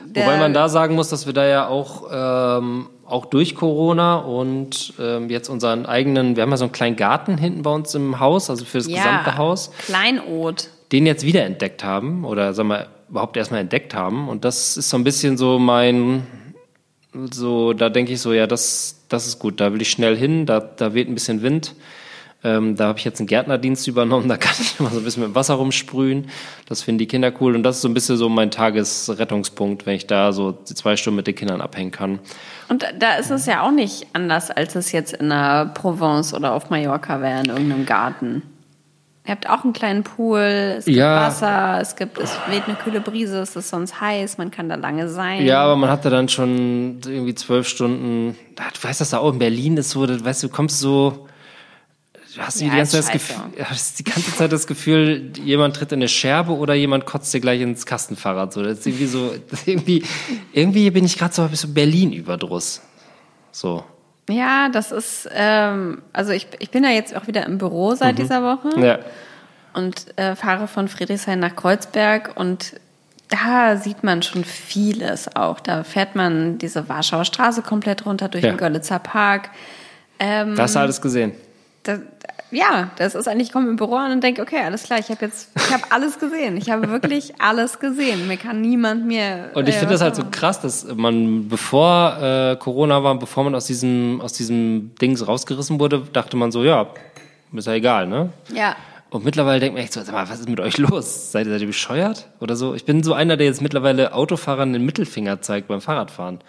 Wobei man da sagen muss, dass wir da ja auch, ähm, auch durch Corona und ähm, jetzt unseren eigenen, wir haben ja so einen kleinen Garten hinten bei uns im Haus, also für das ja, gesamte Haus. Kleinod. Den jetzt wiederentdeckt haben oder sagen wir überhaupt erstmal entdeckt haben. Und das ist so ein bisschen so mein, so, da denke ich so, ja, das, das ist gut, da will ich schnell hin, da, da weht ein bisschen Wind. Ähm, da habe ich jetzt einen Gärtnerdienst übernommen, da kann ich immer so ein bisschen mit Wasser rumsprühen. Das finden die Kinder cool und das ist so ein bisschen so mein Tagesrettungspunkt, wenn ich da so zwei Stunden mit den Kindern abhängen kann. Und da ist es ja auch nicht anders, als es jetzt in der Provence oder auf Mallorca wäre, in irgendeinem Garten. Ihr habt auch einen kleinen Pool, es gibt ja. Wasser, es gibt, es weht eine kühle Brise, es ist sonst heiß, man kann da lange sein. Ja, aber man hatte dann schon irgendwie zwölf Stunden. Du weißt, dass da auch in Berlin ist so, weißt du, kommst so, du hast ja, die, ganze Zeit das Gefühl, hast die ganze Zeit das Gefühl, jemand tritt in eine Scherbe oder jemand kotzt dir gleich ins Kastenfahrrad. So, das ist irgendwie so, irgendwie, irgendwie bin ich gerade so ein bisschen Berlin-Überdruss. So. Ja, das ist, ähm, also ich, ich bin ja jetzt auch wieder im Büro seit mhm. dieser Woche. Ja. Und äh, fahre von Friedrichshain nach Kreuzberg und da sieht man schon vieles auch. Da fährt man diese Warschauer Straße komplett runter durch ja. den Görlitzer Park. Ähm, das hast du alles gesehen? Da, ja, das ist eigentlich, ich komme im Büro an und denke, okay, alles klar, ich habe jetzt, ich habe alles gesehen. Ich habe wirklich alles gesehen. Mir kann niemand mehr. Und ich äh, finde das halt so krass, dass man, bevor äh, Corona war, bevor man aus diesem, aus diesem Dings rausgerissen wurde, dachte man so, ja, ist ja egal, ne? Ja. Und mittlerweile denkt man echt so, sag mal, was ist mit euch los? Seid ihr, seid ihr bescheuert? Oder so? Ich bin so einer, der jetzt mittlerweile Autofahrern den Mittelfinger zeigt beim Fahrradfahren.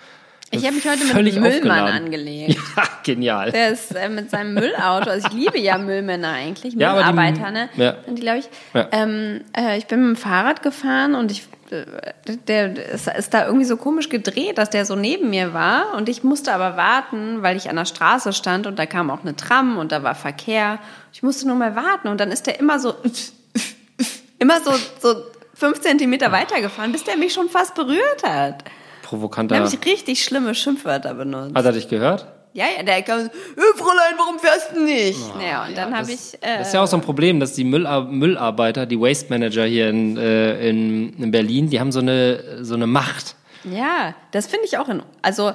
Ich habe mich heute mit Müllmann angelegt. Ja, genial. Der ist äh, mit seinem Müllauto. Also ich liebe ja Müllmänner eigentlich, ja, Müllarbeiter, ne? Ja. Die glaube ich. Ja. Ähm, äh, ich bin mit dem Fahrrad gefahren und ich äh, der ist, ist da irgendwie so komisch gedreht, dass der so neben mir war und ich musste aber warten, weil ich an der Straße stand und da kam auch eine Tram und da war Verkehr. Ich musste nur mal warten und dann ist der immer so immer so so fünf Zentimeter weitergefahren, bis der mich schon fast berührt hat provokanter. Da habe ich richtig schlimme Schimpfwörter benutzt. Hat er dich gehört? Ja, ja, der kam, äh, Fräulein, warum fährst du nicht? Oh, naja, und ja, dann habe ich. Äh, das ist ja auch so ein Problem, dass die Müllar Müllarbeiter, die Waste Manager hier in, äh, in, in Berlin, die haben so eine, so eine Macht. Ja, das finde ich auch in. Also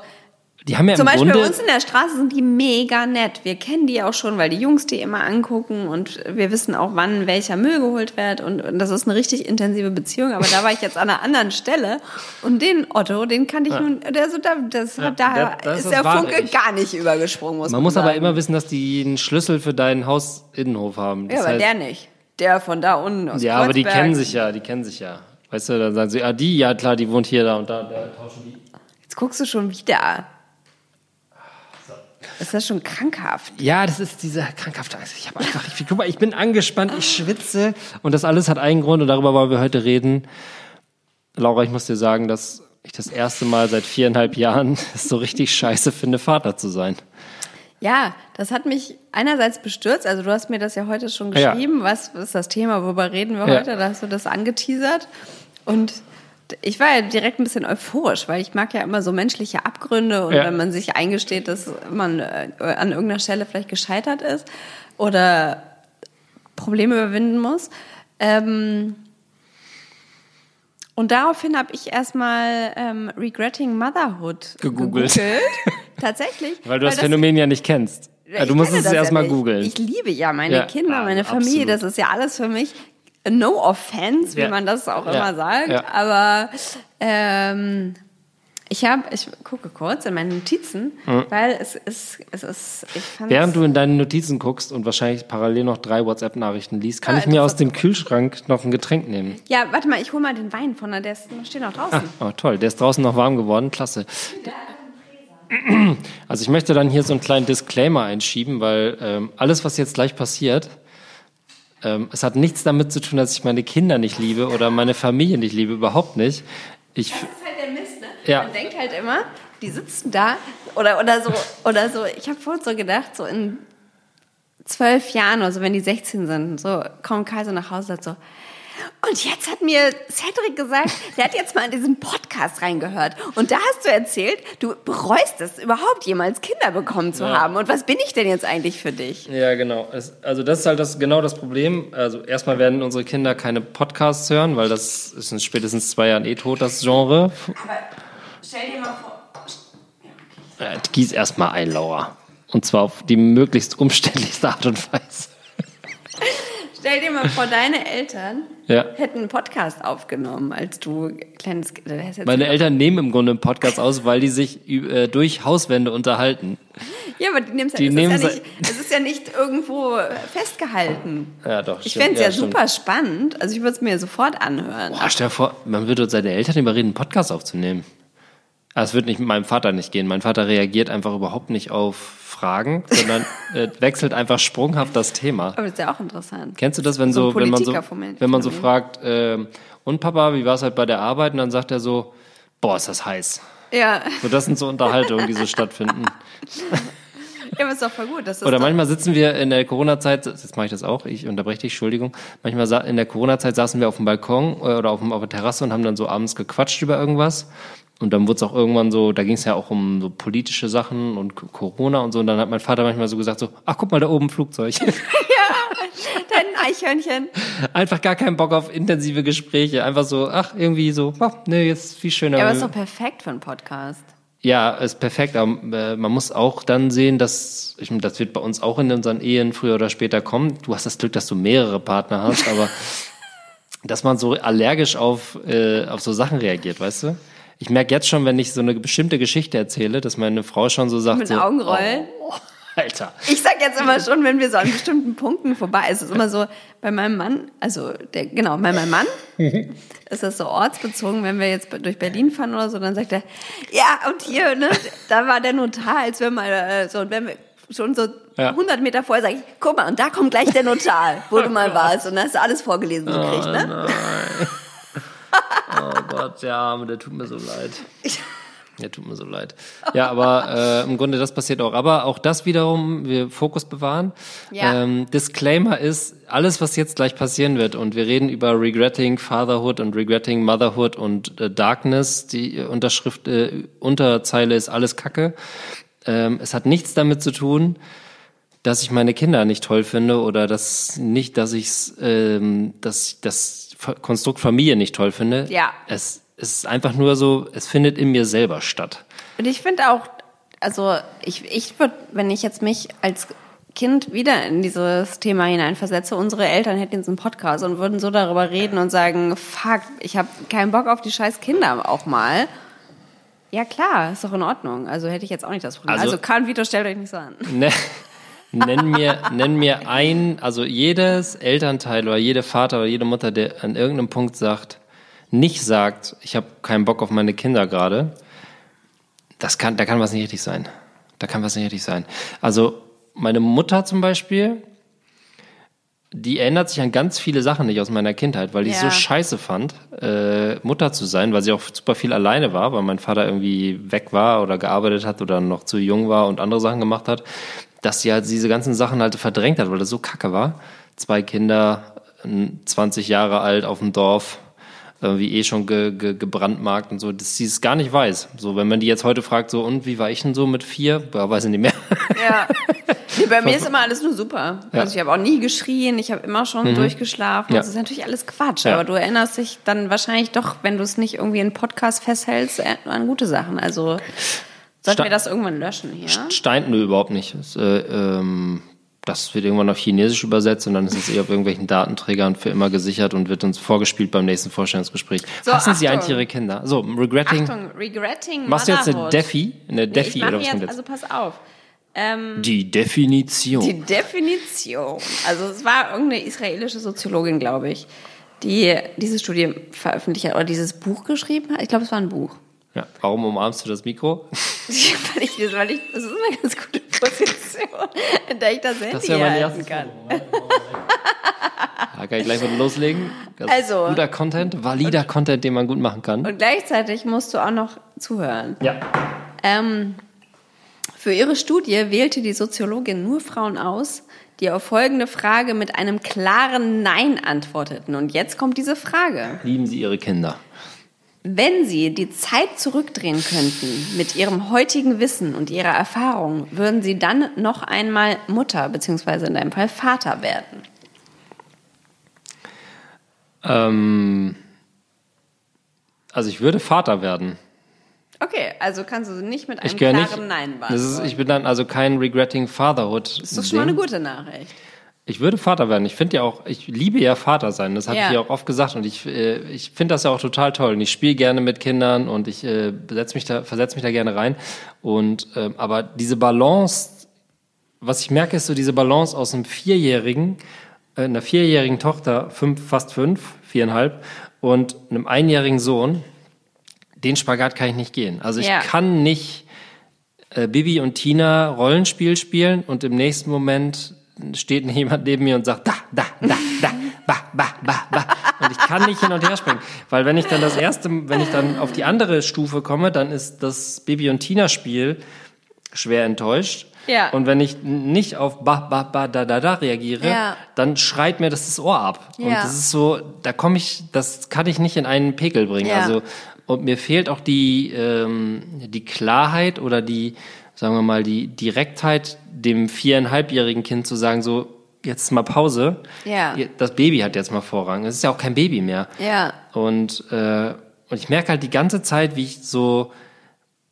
die haben ja Zum Beispiel Grunde bei uns in der Straße sind die mega nett. Wir kennen die auch schon, weil die Jungs die immer angucken und wir wissen auch, wann welcher Müll geholt wird. Und, und das ist eine richtig intensive Beziehung. Aber da war ich jetzt an einer anderen Stelle und den Otto, den kannte ich ja. nun, der so, da, das, ja, da das ist, ist der Funke ich. gar nicht übergesprungen. Muss man, man muss sagen. aber immer wissen, dass die einen Schlüssel für deinen Hausinnenhof haben. Das ja, aber heißt, der nicht. Der von da unten aus Ja, Kreuzberg. aber die kennen sich ja, die kennen sich ja. Weißt du, dann sagen sie, ah, die, ja klar, die wohnt hier, da und da, da tauschen die. Jetzt guckst du schon wieder. Ist das schon krankhaft? Ja, das ist diese krankhafte Angst. Ich habe einfach, ich, guck mal, ich bin angespannt, ich schwitze und das alles hat einen Grund und darüber wollen wir heute reden. Laura, ich muss dir sagen, dass ich das erste Mal seit viereinhalb Jahren es so richtig scheiße finde, Vater zu sein. Ja, das hat mich einerseits bestürzt. Also du hast mir das ja heute schon geschrieben. Ja. Was ist das Thema? Worüber reden wir ja. heute? Da hast du das angeteasert. Und ich war ja direkt ein bisschen euphorisch, weil ich mag ja immer so menschliche Abgründe und ja. wenn man sich eingesteht, dass man äh, an irgendeiner Stelle vielleicht gescheitert ist oder Probleme überwinden muss. Ähm und daraufhin habe ich erstmal ähm, Regretting Motherhood gegoogelt. gegoogelt. Tatsächlich. Weil du das, das Phänomen ja nicht kennst. Ja, du musst es erstmal ja googeln. Ich liebe ja meine ja, Kinder, meine Familie, absolut. das ist ja alles für mich no offense, wie ja. man das auch ja. immer sagt, ja. aber ähm, ich habe, ich gucke kurz in meine Notizen, mhm. weil es ist, es ist, ich fand Während du in deine Notizen guckst und wahrscheinlich parallel noch drei WhatsApp-Nachrichten liest, kann ich mir aus dem Kühlschrank noch ein Getränk nehmen. Ja, warte mal, ich hole mal den Wein von der ist, steht noch draußen. Ah, oh, toll, der ist draußen noch warm geworden, klasse. Also ich möchte dann hier so einen kleinen Disclaimer einschieben, weil ähm, alles, was jetzt gleich passiert, ähm, es hat nichts damit zu tun, dass ich meine Kinder nicht liebe oder meine Familie nicht liebe, überhaupt nicht. Ich, das ist halt der Mist, ne? Ja. Man denkt halt immer, die sitzen da oder, oder so, oder so. Ich habe vorhin so gedacht, so in zwölf Jahren, also wenn die 16 sind, so kommt Kaiser nach Hause und sagt so, und jetzt hat mir Cedric gesagt, der hat jetzt mal in diesen Podcast reingehört. Und da hast du erzählt, du bereust es, überhaupt jemals Kinder bekommen zu Ja. haben. Und was bin ich denn jetzt eigentlich für dich? Ja, genau. Es, also das ist halt das, genau das Problem. Also erstmal werden unsere Kinder keine Podcasts hören, weil das ist in spätestens zwei Jahren eh tot, das Genre. Aber stell dir mal vor. Äh, Gieß erstmal ein, Laura. Und zwar auf die möglichst umständlichste Art und Weise. Stell dir mal vor, deine Eltern Ja. hätten einen Podcast aufgenommen, als du kleines Kind. jetzt- Meine Eltern nehmen im Grunde einen Podcast aus, weil die sich äh, durch Hauswände unterhalten. Ja, aber die nehmen es Die es, nehmen ist ja nicht, es ist ja nicht irgendwo festgehalten. Ja, doch. Ich fände es ja, stimmt. super spannend. Also ich würde es mir sofort anhören. Boah, stell dir vor, man würde seine Eltern überreden, einen Podcast aufzunehmen. Aber Es wird nicht mit meinem Vater nicht gehen. Mein Vater reagiert einfach überhaupt nicht auf Fragen, sondern äh, wechselt einfach sprunghaft das Thema. Aber das ist ja auch interessant. Kennst du das, wenn So so, wenn man so, wenn man so fragt, ähm, und Papa, wie war es halt bei der Arbeit? Und dann sagt er so, boah, ist das heiß. Ja, So, das sind so Unterhaltungen, die so stattfinden. ja aber ist doch voll gut. Das ist Oder manchmal sitzen wir in der Corona-Zeit, jetzt mache ich das auch, ich unterbreche dich, Entschuldigung. Manchmal in der Corona-Zeit saßen wir auf dem Balkon äh, oder auf, dem, auf der Terrasse und haben dann so abends gequatscht über irgendwas. Und dann wurde es auch irgendwann so, da ging es ja auch um so politische Sachen und Corona und so. Und dann hat mein Vater manchmal so gesagt so, ach guck mal, da oben ein Flugzeug. dein Eichhörnchen. Einfach gar keinen Bock auf intensive Gespräche. Einfach so, ach irgendwie so, ach, nee, jetzt viel schöner. Ja, aber ist doch perfekt für einen Podcast. Ja, ist perfekt, aber äh, man muss auch dann sehen, dass, ich, das wird bei uns auch in unseren Ehen früher oder später kommen. Du hast das Glück, dass du mehrere Partner hast, aber dass man so allergisch auf, äh, auf so Sachen reagiert, weißt du? Ich merke jetzt schon, wenn ich so eine bestimmte Geschichte erzähle, dass meine Frau schon so sagt, Mit so, Augenrollen. Oh, Alter. Ich sag jetzt immer schon, wenn wir so an bestimmten Punkten vorbei, es ist immer so, bei meinem Mann, also der, genau, bei meinem Mann ist das so ortsbezogen, wenn wir jetzt durch Berlin fahren oder so, dann sagt er, ja, und hier, ne, da war der Notar, als wir mal, äh, so, und wenn wir schon so Ja. 100 Meter vorher sag ich, guck mal, und da kommt gleich der Notar, wo du mal warst, und da hast du alles vorgelesen gekriegt, ne? Oh Gott, der Arme, der tut mir so leid. Der tut mir so leid. Ja, aber äh, im Grunde das passiert auch. Aber auch das wiederum, wir Fokus bewahren. Ja. Ähm, Disclaimer ist, alles, was jetzt gleich passieren wird, und wir reden über Regretting Fatherhood und Regretting Motherhood und äh, Darkness, die äh, Unterschrift, äh, Unterzeile ist alles Kacke. Ähm, es hat nichts damit zu tun, dass ich meine Kinder nicht toll finde oder dass nicht, dass ich ähm, dass ich das Fa- Konstrukt Familie nicht toll finde. Ja. Es, es ist einfach nur so, es findet in mir selber statt. Und ich finde auch, also ich, ich würde, wenn ich jetzt mich als Kind wieder in dieses Thema hineinversetze, unsere Eltern hätten jetzt einen Podcast und würden so darüber reden und sagen, fuck, ich habe keinen Bock auf die scheiß Kinder auch mal. Ja klar, ist doch in Ordnung. Also hätte ich jetzt auch nicht das Problem. Also- Also, Kahn Vito, stellt euch nicht so an. Ne, nenn mir, nenn mir ein, also jedes Elternteil oder jede Vater oder jede Mutter, der an irgendeinem Punkt sagt, nicht sagt, ich habe keinen Bock auf meine Kinder gerade, das kann, da kann was nicht richtig sein. Da kann was nicht richtig sein. Also meine Mutter zum Beispiel, die erinnert sich an ganz viele Sachen nicht aus meiner Kindheit, weil ich Ja. so scheiße fand, äh, Mutter zu sein, weil sie auch super viel alleine war, weil mein Vater irgendwie weg war oder gearbeitet hat oder noch zu jung war und andere Sachen gemacht hat, dass sie halt diese ganzen Sachen halt verdrängt hat, weil das so kacke war. Zwei Kinder, 20 Jahre alt auf dem Dorf, irgendwie eh schon ge, ge, gebrandmarkt und so, dass sie es gar nicht weiß. So, wenn man die jetzt heute fragt, so, und wie war ich denn so mit vier? Ja, weiß ich nicht mehr. Ja. Nee, bei mir ist immer alles nur super. Ja. Mhm. Also ich habe auch nie geschrien, ich habe immer schon durchgeschlafen. Ja. Das ist natürlich alles Quatsch. Ja. Aber du erinnerst dich dann wahrscheinlich doch, wenn du es nicht irgendwie in Podcast festhältst, äh, an gute Sachen. Also sollten Sta- wir das irgendwann löschen hier? Stein, nö, überhaupt nicht. Das, äh, ähm, das wird irgendwann auf Chinesisch übersetzt und dann ist es eh auf irgendwelchen Datenträgern für immer gesichert und wird uns vorgespielt beim nächsten Vorstellungsgespräch. So, Hassen Sie Achtung. eigentlich Ihre Kinder? So, regretting. Achtung, regretting Machst du jetzt eine. Defi? Eine Nee, Defi ich mache oder was jetzt, jetzt? also pass auf. Ähm, Die Definition. die Definition. Also es war irgendeine israelische Soziologin, glaube ich, die diese Studie veröffentlicht hat oder dieses Buch geschrieben hat. Ich glaube, es war ein Buch. Ja, warum umarmst du das Mikro? weil ich, das- weil ich, das ist eine ganz gute Position, in der ich das Handy Das halten kann. Da kann ich gleich mal loslegen. Das Also- guter Content, valider Content, den man gut machen kann. Und gleichzeitig musst du auch noch zuhören. Ja. Ähm, für ihre Studie wählte die Soziologin nur Frauen aus, die auf folgende Frage mit einem klaren Nein antworteten. Und jetzt kommt diese Frage. Lieben Sie Ihre Kinder? Wenn Sie die Zeit zurückdrehen könnten mit Ihrem heutigen Wissen und Ihrer Erfahrung, würden Sie dann noch einmal Mutter bzw. in deinem Fall Vater werden? Ähm, also ich würde Vater werden. Okay, also kannst du nicht mit einem klaren nicht. Nein Das ist, beantworten. ich bin dann also kein regretting fatherhood. Das ist doch schon mal eine gute Nachricht. Ich würde Vater werden. Ich finde ja auch, ich liebe ja Vater sein. Das habe Ja. ich ja auch oft gesagt und ich, äh, ich finde das ja auch total toll. Und ich spiele gerne mit Kindern und ich äh, besetz mich da, versetze mich da gerne rein. Und ähm, aber diese Balance, was ich merke, ist so diese Balance aus einem Vierjährigen, äh, einer vierjährigen Tochter, fünf, fast fünf, viereinhalb, und einem einjährigen Sohn. Den Spagat kann ich nicht gehen. Also ich Ja. kann nicht äh, Bibi und Tina Rollenspiel spielen und im nächsten Moment steht jemand neben mir und sagt, da, da, da, da, ba, ba, ba, ba. Und ich kann nicht hin und her springen. Weil wenn ich dann das erste, wenn ich dann auf die andere Stufe komme, dann ist das Bibi und Tina Spiel schwer enttäuscht. Ja. Und wenn ich nicht auf ba, ba, ba, da, da, da reagiere, Ja. dann schreit mir das das Ohr ab. Und Ja. das ist so, da komme ich, das kann ich nicht in einen Pegel bringen. Ja. Also, und mir fehlt auch die, ähm, die Klarheit oder die, sagen wir mal, die Direktheit, dem viereinhalbjährigen Kind zu sagen, so, jetzt ist mal Pause. Ja. Das Baby hat jetzt mal Vorrang. Es ist ja auch kein Baby mehr. Ja. Und, äh, und ich merke halt die ganze Zeit, wie ich so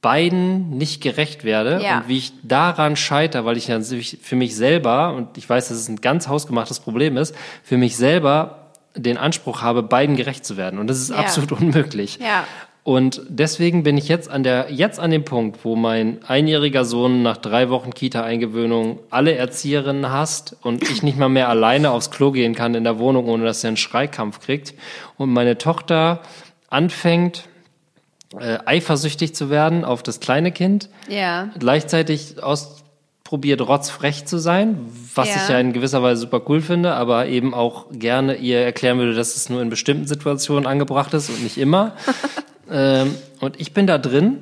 beiden nicht gerecht werde Ja. und wie ich daran scheitere, weil ich natürlich für mich selber, und ich weiß, dass es ein ganz hausgemachtes Problem ist, für mich selber den Anspruch habe, beiden gerecht zu werden. Und das ist Ja. absolut unmöglich. Ja. Und deswegen bin ich jetzt an der, jetzt an dem Punkt, wo mein einjähriger Sohn nach drei Wochen Kita-Eingewöhnung alle Erzieherinnen hasst und ich nicht mal mehr alleine aufs Klo gehen kann in der Wohnung, ohne dass er einen Schreikampf kriegt. Und meine Tochter anfängt, äh, eifersüchtig zu werden auf das kleine Kind, Ja. gleichzeitig ausprobiert, rotzfrech zu sein, was Ja. ich ja in gewisser Weise super cool finde, aber eben auch gerne ihr erklären würde, dass es nur in bestimmten Situationen angebracht ist und nicht immer. ähm, und ich bin da drin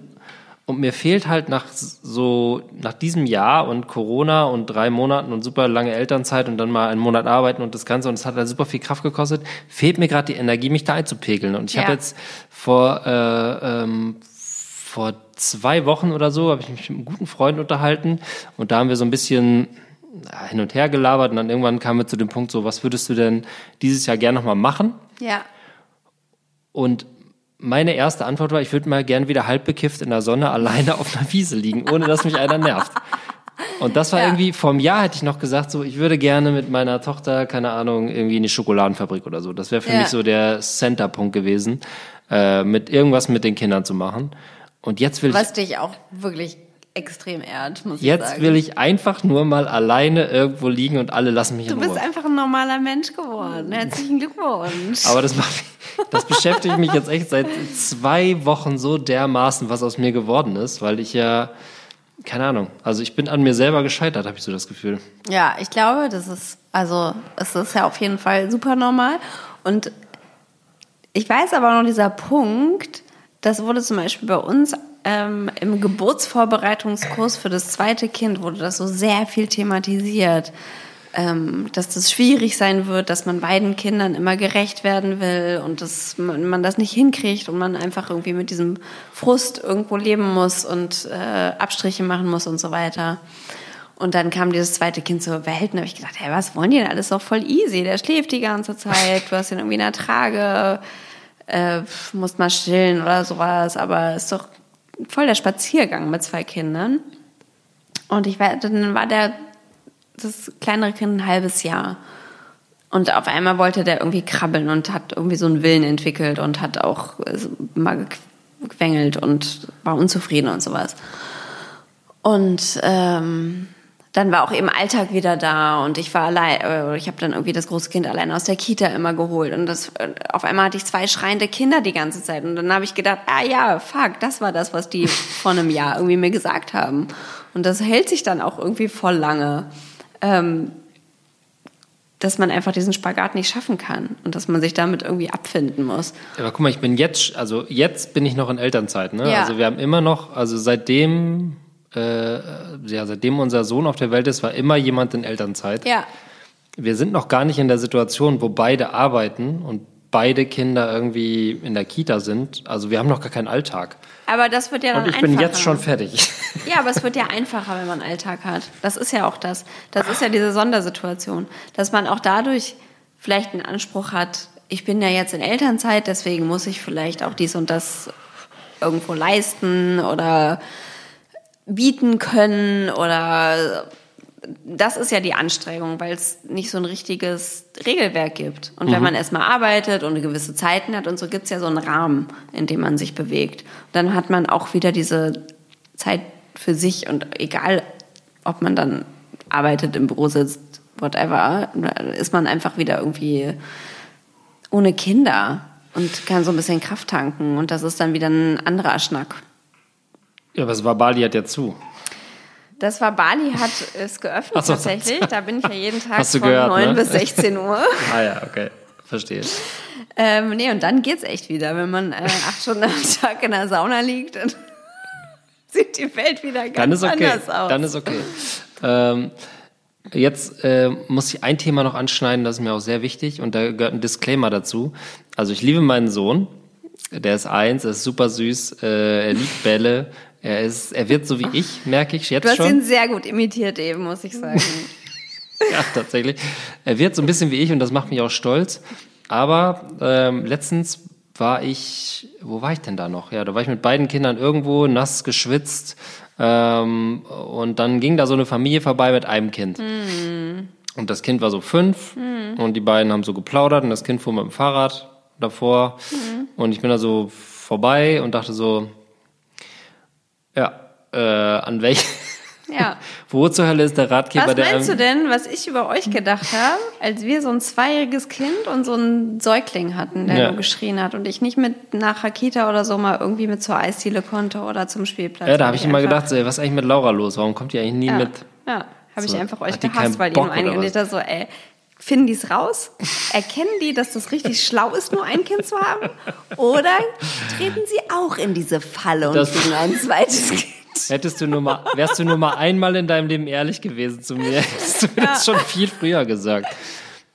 und mir fehlt halt nach so, nach diesem Jahr und Corona und drei Monaten und super lange Elternzeit und dann mal einen Monat arbeiten und das Ganze und es hat halt super viel Kraft gekostet, fehlt mir gerade die Energie, mich da einzupegeln. Und ich Ja. habe jetzt vor, äh, ähm, vor zwei Wochen oder so habe ich mich mit einem guten Freund unterhalten und da haben wir so ein bisschen hin und her gelabert und dann irgendwann kamen wir zu dem Punkt so, was würdest du denn dieses Jahr gerne nochmal machen? Ja. Und meine erste Antwort war, ich würde mal gern wieder halb bekifft in der Sonne alleine auf einer Wiese liegen, ohne dass mich einer nervt. Und das war Ja. irgendwie, vor einem Jahr hätte ich noch gesagt, so, ich würde gerne mit meiner Tochter, keine Ahnung, irgendwie in die Schokoladenfabrik oder so. Das wäre für Ja. mich so der Centerpunkt gewesen, äh, mit irgendwas mit den Kindern zu machen. Und jetzt will ich Was dich auch wirklich extrem ehrt, muss ich Jetzt sagen. will ich einfach nur mal alleine irgendwo liegen und alle lassen mich du in bist Ruhe. einfach ein normaler Mensch geworden. Herzlichen Glückwunsch. Aber das macht, das beschäftigt mich jetzt echt seit zwei Wochen so dermaßen, was aus mir geworden ist, weil ich ja, keine Ahnung, also ich bin an mir selber gescheitert, habe ich so das Gefühl. Ja, ich glaube, das ist, also, es ist ja auf jeden Fall super normal. Und ich weiß aber noch dieser Punkt, das wurde zum Beispiel bei uns ähm, im Geburtsvorbereitungskurs für das zweite Kind wurde das so sehr viel thematisiert. Ähm, dass das schwierig sein wird, dass man beiden Kindern immer gerecht werden will und dass man, das nicht hinkriegt und man einfach irgendwie mit diesem Frust irgendwo leben muss und äh, Abstriche machen muss und so weiter. Und dann kam dieses zweite Kind zur Welt und habe ich gedacht, hey, was wollen die denn alles doch voll easy? Der schläft die ganze Zeit, du hast ihn irgendwie in der Trage, äh, musst mal stillen oder sowas, aber ist doch voll der Spaziergang mit zwei Kindern. Und ich war, dann war der, das kleinere Kind ein halbes Jahr. Und auf einmal wollte der irgendwie krabbeln und hat irgendwie so einen Willen entwickelt und hat auch äh, mal gequengelt und war unzufrieden und sowas. Und ähm, dann war auch eben Alltag wieder da und ich war allein, äh, ich habe dann irgendwie das große Kind allein aus der Kita immer geholt und das äh, auf einmal hatte ich zwei schreiende Kinder die ganze Zeit und dann habe ich gedacht, ah ja, fuck, das war das, was die vor einem Jahr irgendwie mir gesagt haben und das hält sich dann auch irgendwie voll lange. Ähm, dass man einfach diesen Spagat nicht schaffen kann und dass man sich damit irgendwie abfinden muss. Aber guck mal, ich bin jetzt, also jetzt bin ich noch in Elternzeit, ne? Ja. Also wir haben immer noch, also seitdem, äh, ja, seitdem unser Sohn auf der Welt ist, war immer jemand in Elternzeit. Ja. Wir sind noch gar nicht in der Situation, wo beide arbeiten und beide Kinder irgendwie in der Kita sind. Also wir haben noch gar keinen Alltag. Aber das wird ja dann Und ich einfacher. bin jetzt schon fertig. Ja, aber es wird ja einfacher, wenn man einen Alltag hat. Das ist ja auch das. Das ist ja diese Sondersituation, dass man auch dadurch vielleicht einen Anspruch hat, ich bin ja jetzt in Elternzeit, deswegen muss ich vielleicht auch dies und das irgendwo leisten oder bieten können oder das ist ja die Anstrengung, weil es nicht so ein richtiges Regelwerk gibt. Und wenn man erstmal arbeitet und gewisse Zeiten hat und so, gibt es ja so einen Rahmen, in dem man sich bewegt. Und dann hat man auch wieder diese Zeit für sich und egal, ob man dann arbeitet, im Büro sitzt, whatever, ist man einfach wieder irgendwie ohne Kinder und kann so ein bisschen Kraft tanken. Und das ist dann wieder ein anderer Schnack. Ja, aber es war Bali hat ja zu. Das war Bali hat es geöffnet so, tatsächlich. Da bin ich ja jeden Tag von gehört, 9 ne? bis 16 Uhr. Ah ja, okay. Verstehe. Ähm, nee, und dann geht's echt wieder. Wenn man äh, acht Stunden am Tag in der Sauna liegt, dann sieht die Welt wieder ganz Dann ist okay. anders aus. Dann ist okay. Ähm, jetzt äh, muss ich ein Thema noch anschneiden, das ist mir auch sehr wichtig und da gehört ein Disclaimer dazu. Also ich liebe meinen Sohn, der ist eins, er ist super süß, äh, er liebt Bälle, er ist, er wird so wie ich, merke ich jetzt du hast schon. ihn sehr gut imitiert eben, muss ich sagen. Ja, tatsächlich. Er wird so ein bisschen wie ich und das macht mich auch stolz. Aber ähm, letztens war ich, wo war ich denn da noch? Ja, da war ich mit beiden Kindern irgendwo nass geschwitzt ähm, und dann ging da so eine Familie vorbei mit einem Kind. Und das Kind war so fünf und die beiden haben so geplaudert und das Kind fuhr mit dem Fahrrad davor und ich bin da so vorbei und dachte so, ja, äh, an welch, Ja. wo zur Hölle ist der Ratgeber, Was der meinst du einem- denn, was ich über euch gedacht habe, als wir so ein zweijähriges Kind und so einen Säugling hatten, der Ja. nur geschrien hat und ich nicht mit nach Rakita oder so mal irgendwie mit zur Eisdiele konnte oder zum Spielplatz? Ja, da habe ich immer gedacht, so, ey, was ist eigentlich mit Laura los? Warum kommt die eigentlich nie Ja, mit? ja habe ich So, einfach euch gehasst, weil ihr was? habt, so, ey, finden die es raus? Erkennen die, dass das richtig schlau ist, nur ein Kind zu haben? Oder treten sie auch in diese Falle und Das- kriegen ein zweites Kind? Hättest du nur mal, wärst du nur mal einmal in deinem Leben ehrlich gewesen zu mir, hättest du mir das schon viel früher gesagt.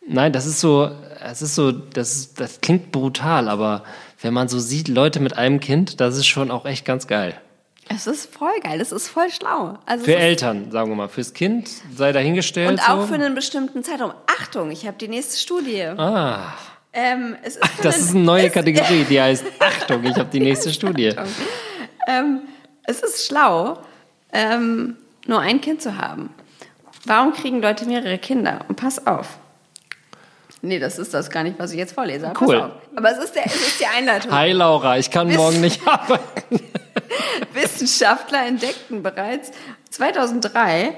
Nein, das ist so, es ist so, das, ist, das klingt brutal, aber wenn man so sieht, Leute mit einem Kind, das ist schon auch echt ganz geil. Es ist voll geil, es ist voll schlau. Also Für Eltern, sagen wir mal. Fürs Kind sei dahingestellt. Und auch so. für einen bestimmten Zeitraum. Achtung, ich habe die nächste Studie. Ah, Ähm, ist für das ist eine neue Kategorie, die heißt Achtung, ich habe die nächste Studie. Ähm, es ist schlau, ähm, nur ein Kind zu haben. Warum kriegen Leute mehrere Kinder? Und pass auf. Nee, das ist das gar nicht, was ich jetzt vorlese. aber Cool. Aber es ist, der, es ist die Einleitung. Hi Laura, ich kann Bis- morgen nicht arbeiten. Wissenschaftler entdeckten bereits 2003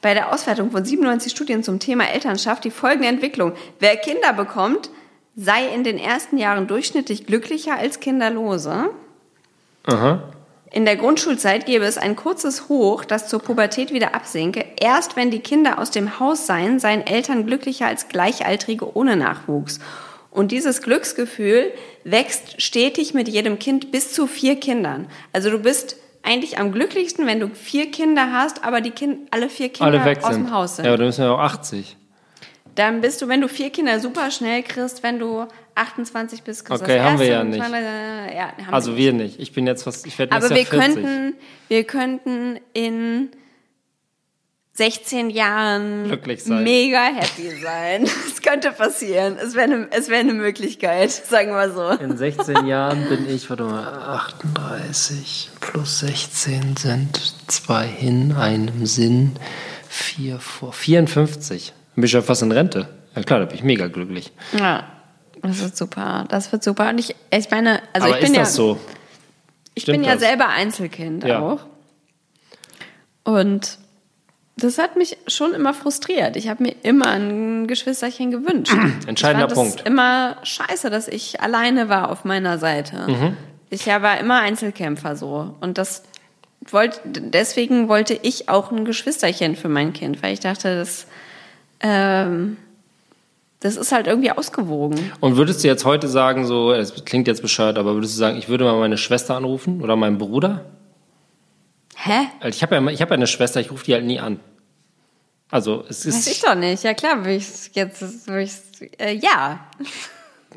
bei der Auswertung von 97 Studien zum Thema Elternschaft die folgende Entwicklung. Wer Kinder bekommt, sei in den ersten Jahren durchschnittlich glücklicher als Kinderlose. Aha. In der Grundschulzeit gäbe es ein kurzes Hoch, das zur Pubertät wieder absinke. Erst wenn die Kinder aus dem Haus seien, seien Eltern glücklicher als Gleichaltrige ohne Nachwuchs. Und dieses Glücksgefühl wächst stetig mit jedem Kind bis zu vier Kindern. Also du bist eigentlich am glücklichsten, wenn du vier Kinder hast, aber die kind, alle vier Kinder Alle aus dem Haus sind. Ja, aber dann müssen wir auch 80. Dann bist du, wenn du vier Kinder super schnell kriegst, wenn du 28 bist, kriegst du Okay, das haben wir ja nicht. zweite- ja, haben Also wir wir nicht. Ich bin jetzt fast, ich werde Aber wir Jahr 40. könnten, wir könnten in 16 Jahren Glücklich sein. mega happy sein. Es könnte passieren. Es wäre eine, es wäre eine Möglichkeit, sagen wir so. In 16 Jahren bin ich, warte mal, 38 plus 16 sind zwei hin, einem Sinn, vier vor, 54. Dann bin ich ja fast in Rente. Ja klar, da bin ich mega glücklich. Ja, das wird super. Das wird super. Und ich, ich meine, also Aber ich bin ist ja, das so? ich Stimmt bin ja das? selber Einzelkind Ja. auch. Und das hat mich schon immer frustriert. Ich habe mir immer ein Geschwisterchen gewünscht. Entscheidender ich fand Punkt. Es immer scheiße, dass ich alleine war auf meiner Seite. Mhm. Ich war immer Einzelkämpfer so. Und das wollte, deswegen wollte ich auch ein Geschwisterchen für mein Kind, weil ich dachte, das, ähm, Das ist halt irgendwie ausgewogen. Und würdest du jetzt heute sagen, so, es klingt jetzt bescheuert, aber würdest du sagen, ich würde mal meine Schwester anrufen oder meinen Bruder? Hä? Also Ich habe ja, ich hab ja eine Schwester, ich rufe die halt nie an. Also es Weiß ich ist. doch nicht. Ja klar, will ich jetzt, ich, äh, ja.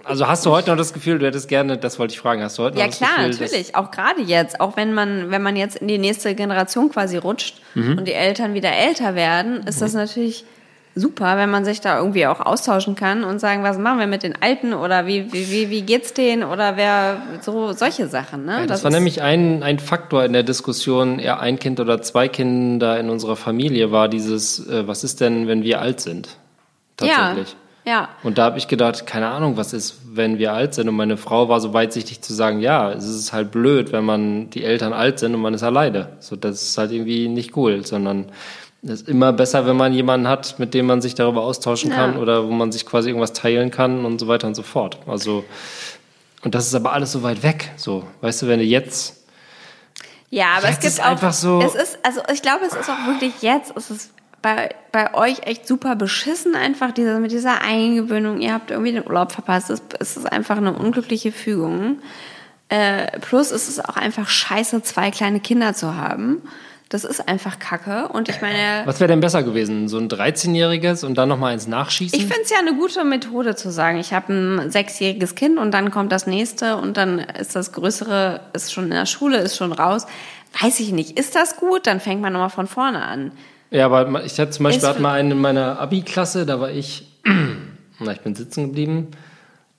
Also hast du heute noch das Gefühl, du hättest gerne, das wollte ich fragen, hast du heute Ja noch das klar, Gefühl, dass- natürlich. Auch gerade jetzt, auch wenn man, wenn man jetzt in die nächste Generation quasi rutscht Mhm. und die Eltern wieder älter werden, ist das natürlich super, wenn man sich da irgendwie auch austauschen kann und sagen, was machen wir mit den Alten oder wie, wie, wie, wie geht's denen oder wer, so, solche Sachen, ne? Ja, das, war ist- nämlich ein, ein Faktor in der Diskussion, eher ein Kind oder zwei Kinder in unserer Familie, war dieses, äh, was ist denn, wenn wir alt sind? Tatsächlich. Ja, ja. Und da habe ich gedacht, keine Ahnung, was ist, wenn wir alt sind? Und meine Frau war so weitsichtig zu sagen, ja, es ist halt blöd, wenn man die Eltern alt sind und man ist alleine. So, das ist halt irgendwie nicht cool, sondern es ist immer besser, wenn man jemanden hat, mit dem man sich darüber austauschen Ja. kann oder wo man sich quasi irgendwas teilen kann und so weiter und so fort. Also, und das ist aber alles so weit weg. So, weißt du, wenn du jetzt Ja, aber Jetzt es gibt ist auch, einfach so- es ist, also ich glaube, es ist auch wirklich jetzt, es ist bei, bei euch echt super beschissen einfach diese, mit dieser Eingewöhnung. Ihr habt irgendwie den Urlaub verpasst. Es, ist einfach eine unglückliche Fügung. Äh, plus es ist auch einfach scheiße, zwei kleine Kinder zu haben. Das ist einfach Kacke. Und ich meine, Was wäre denn besser gewesen? So ein 13-jähriges und dann nochmal eins nachschießen? ich finde es ja eine gute Methode zu sagen, ich habe ein sechsjähriges Kind und dann kommt das nächste und dann ist das Größere, ist schon in der Schule, ist schon raus. Weiß ich nicht. Ist das gut? Dann fängt man nochmal von vorne an. ja, aber ich hatte zum Beispiel hatte mal einen in meiner Abi-Klasse, da war ich, na, ich bin sitzen geblieben.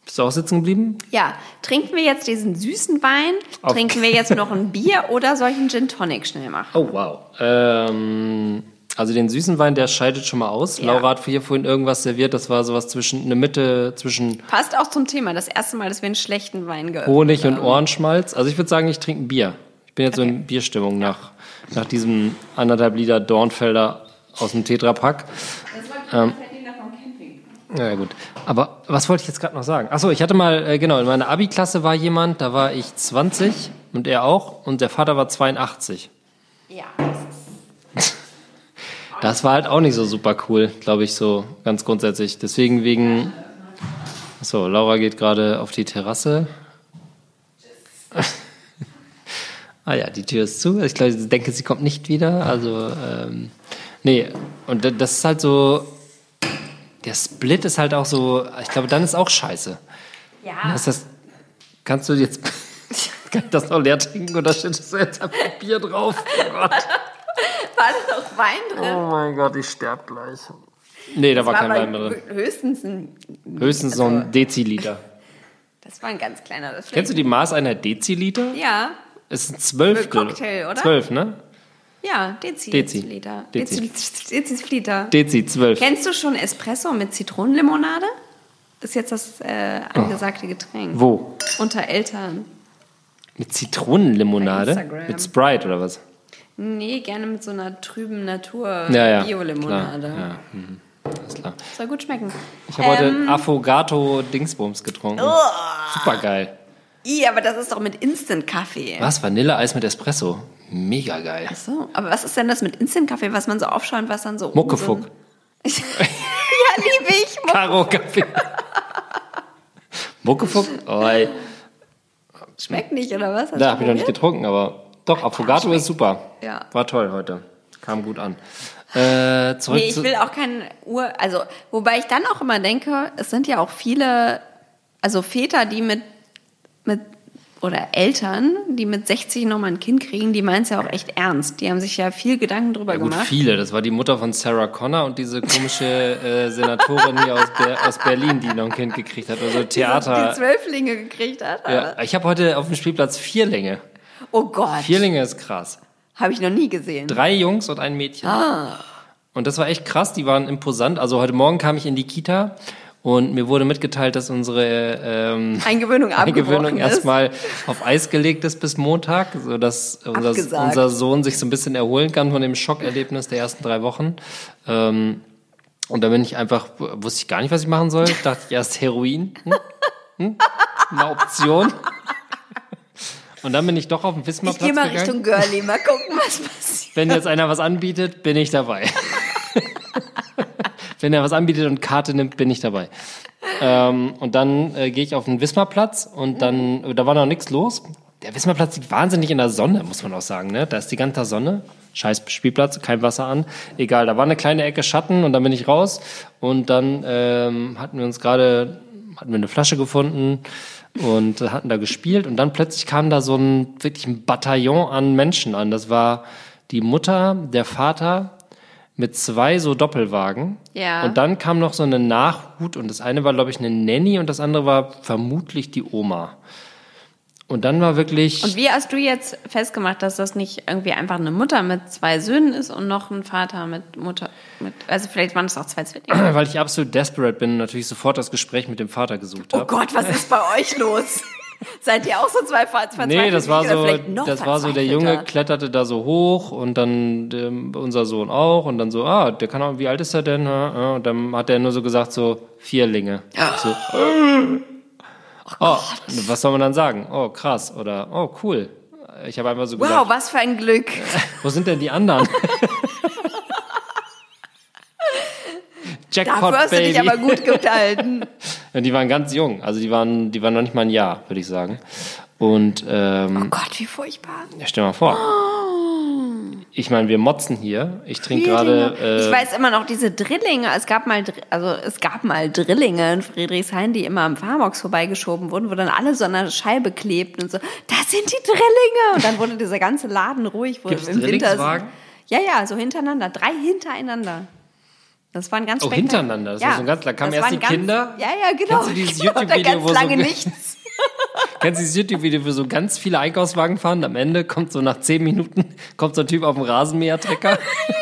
Bist du auch sitzen geblieben? Ja, trinken wir jetzt diesen süßen Wein? Auf- Trinken wir jetzt noch ein Bier oder soll ich einen Gin Tonic schnell machen? Oh, wow. Ähm, also den süßen Wein, der scheidet schon mal aus. Ja. Laura hat hier vorhin irgendwas serviert, das war sowas zwischen, eine Mitte zwischen Passt auch zum Thema. Das erste Mal, dass wir einen schlechten Wein geöffnet Honig und. Ohrenschmalz. Also ich würde sagen, ich trinke ein Bier. Ich bin jetzt so in Bierstimmung nach, nach diesem anderthalb Liter Dornfelder aus dem Tetrapack. Ähm, ja, gut. Aber was wollte ich jetzt gerade noch sagen? Achso, ich hatte mal, äh, genau, in meiner Abi-Klasse war jemand, da war ich 20 und er auch und der Vater war 82. Ja, Das war halt auch nicht so super cool, glaube ich, so ganz grundsätzlich. Deswegen wegen. So, Laura geht gerade auf die Terrasse. ah ja, die Tür ist zu. Ich glaube, ich denke, sie kommt nicht wieder. Also, ähm, nee, und da- das ist halt so. Der Split ist halt auch so. Ich glaube, dann ist auch scheiße. ja. Das ist das, kannst du jetzt. Kann ich das noch leer trinken oder schüttest du jetzt einfach Bier drauf? Oh Gott. war da noch Wein drin? Oh mein Gott, ich sterb gleich. Nee, da war, kein aber Wein drin. höchstens ein, Höchstens so ein Deziliter. das war ein ganz kleiner. Das Kennst du die Maßeinheit Deziliter? Ja, Es sind zwölf. Für Cocktail, oder? Zwölf, ne? Ja, Dezi. Dezi. Deziliter. Dezi. Dezi. Deziliter. Dezi, zwölf. Kennst du schon Espresso mit Zitronenlimonade? Ist jetzt das äh, angesagte Getränk. Wo? Unter Eltern. Mit Zitronenlimonade? Mit Sprite oder was? Nee, gerne mit so einer trüben Natur Ja, ja. Mhm. alles klar. Soll gut schmecken. Ich habe heute Ähm, Affogato Dingsbums getrunken. Oh. Super geil. I, aber das ist doch mit Instant-Kaffee. Was? Vanilleeis mit Espresso? Mega geil. Ach so, aber was ist denn das mit Instant-Kaffee, was man so aufschaut, was dann so... Muckefuck. ja, liebe ich. Muck- Karo Kaffee. Muckefuck? Oh, ey. Schmeckt nicht, oder was? Hast Da habe ich noch nicht getrunken, aber doch, Affogato ist super. Ja. War toll heute. Kam gut an. Äh, zurück Nee, ich will auch keinen Ur... Also, wobei ich dann auch immer denke, es sind ja auch viele, also Väter, die mit, mit oder Eltern, die mit 60 nochmal ein Kind kriegen, die meinen es ja auch echt ernst. Die haben sich ja viel Gedanken drüber ja, gut, gemacht. viele. Das war die Mutter von Sarah Connor und diese komische äh, Senatorin hier aus, Ber aus Berlin, die noch ein Kind gekriegt hat. Also Die Theater. Zwölflinge gekriegt hat. Ja, ich habe heute auf dem Spielplatz Vierlinge. Oh Gott, Vierlinge ist krass. habe ich noch nie gesehen. Drei Jungs und ein Mädchen. Ah. Und das war echt krass, die waren imposant. Also heute Morgen kam ich in die Kita und mir wurde mitgeteilt, dass unsere ähm, Eingewöhnung Eingewöhnung erstmal auf Eis gelegt ist bis Montag, sodass unser, unser Sohn sich so ein bisschen erholen kann von dem Schockerlebnis der ersten drei Wochen. Ähm, und da bin ich einfach, wusste ich gar nicht, was ich machen soll. Dachte ich erst Heroin. Hm? Hm? Eine Option. Und dann bin ich doch auf den Ich Wismarplatz gehe mal gegangen. Richtung Girlie, mal gucken, was passiert. Wenn jetzt einer was anbietet, bin ich dabei. wenn er was anbietet und Karte nimmt, bin ich dabei. Ähm, und dann äh, gehe ich auf den Wismarplatz und dann, da war noch nichts los. Der Wismarplatz liegt wahnsinnig in der Sonne, muss man auch sagen. Ne? Da ist die ganze Sonne. Scheiß Spielplatz, kein Wasser an. Egal, da war eine kleine Ecke Schatten und dann bin ich raus. Und dann ähm, hatten wir uns gerade, hatten wir eine Flasche gefunden und äh, hatten da gespielt. Und dann plötzlich kam da so ein wirklich ein Bataillon an Menschen an. Das war die Mutter, der Vater mit zwei so Doppelwagen. Ja. Und dann kam noch so eine Nachhut und das eine war, glaube ich, eine Nanny und das andere war vermutlich die Oma. Und dann war wirklich. Und wie hast du jetzt festgemacht, dass das nicht irgendwie einfach eine Mutter mit zwei Söhnen ist und noch ein Vater mit Mutter mit, also vielleicht waren es auch zwei Zwillinge. weil ich absolut desperate bin und natürlich sofort das Gespräch mit dem Vater gesucht Oh habe. Gott, was ist bei euch los? Seid ihr auch so zwei Ver- verzweifelt? Nee, das war so, das war so, der Junge kletterte da so hoch und dann ähm, unser Sohn auch und dann so, ah, der kann auch, wie alt ist er denn? Und dann hat er nur so gesagt, so, Vierlinge. Ich So, oh, was soll man dann sagen? Oh, krass. Oder, oh, cool. Ich habe einfach so Wow, gedacht, was für ein Glück. wo sind denn die anderen? Jackpot, Dafür hast du dich aber gut gehalten. Ja, die waren ganz jung, also die waren, die waren noch nicht mal ein Jahr, würde ich sagen. Und ähm, Oh Gott, wie furchtbar. ja, stell mal vor. Ich meine, wir motzen hier. Ich trinke gerade. ich Äh, weiß immer noch diese Drillinge. Es gab mal, also es gab mal Drillinge in Friedrichshain, die immer am Farbox vorbeigeschoben wurden, wo dann alle so an der Scheibe klebten und so. Das sind die Drillinge. Und dann wurde dieser ganze Laden ruhig. Wo Gibt's im Winter? Ja, ja, so hintereinander, drei hintereinander. Das waren ganz Oh, hintereinander? Das war so ganz- da kamen erst die Kinder? Ja, ja, genau. Kennst du dieses genau, YouTube-Video, ganz wo so lange ge- nichts. kennst du dieses YouTube-Video, wo so ganz viele Einkaufswagen fahren? Am Ende kommt so nach zehn Minuten kommt so ein Typ auf dem Rasenmähertrecker.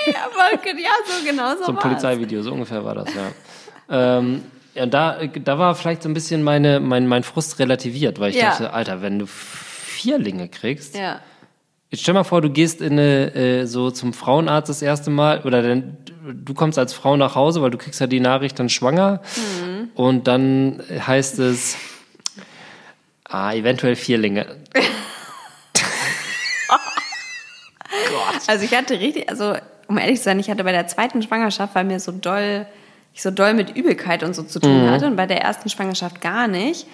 Aber ja, so genau so so ein. Polizeivideo, so ungefähr war das, ja. ähm, ja, da, da war vielleicht so ein bisschen meine, mein, mein Frust relativiert, weil ich Ja. dachte, Alter, wenn du Vierlinge kriegst, Ja. Jetzt stell mal vor, du gehst in eine, äh, so zum Frauenarzt das erste Mal oder dann, du kommst als Frau nach Hause, weil du kriegst ja die Nachricht dann schwanger Mhm. und dann heißt es, ah, eventuell Vierlinge. Also ich hatte richtig, also um ehrlich zu sein, ich hatte bei der zweiten Schwangerschaft, weil mir so doll, ich so doll mit Übelkeit und so zu tun hatte und bei der ersten Schwangerschaft gar nicht.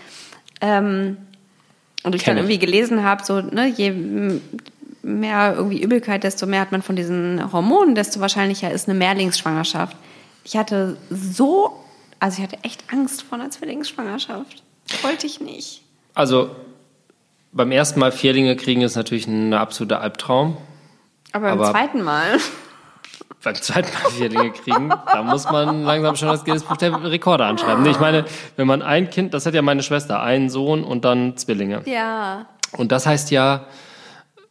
Ähm, und ich Kenn dann irgendwie gelesen habe, so, ne, je mehr irgendwie Übelkeit, desto mehr hat man von diesen Hormonen, desto wahrscheinlicher ist eine Mehrlingsschwangerschaft. Ich hatte so, also ich hatte echt Angst vor einer Zwillingsschwangerschaft. Wollte ich nicht. Also beim ersten Mal Vierlinge kriegen ist natürlich ein absoluter Albtraum. Aber beim Aber- zweiten Mal. Beim zweiten Mal Vierlinge kriegen, da muss man langsam schon das Guinness Buch der Rekorde anschreiben. Ich meine, wenn man ein Kind, das hat ja meine Schwester, einen Sohn und dann Zwillinge. Ja. Und das heißt ja,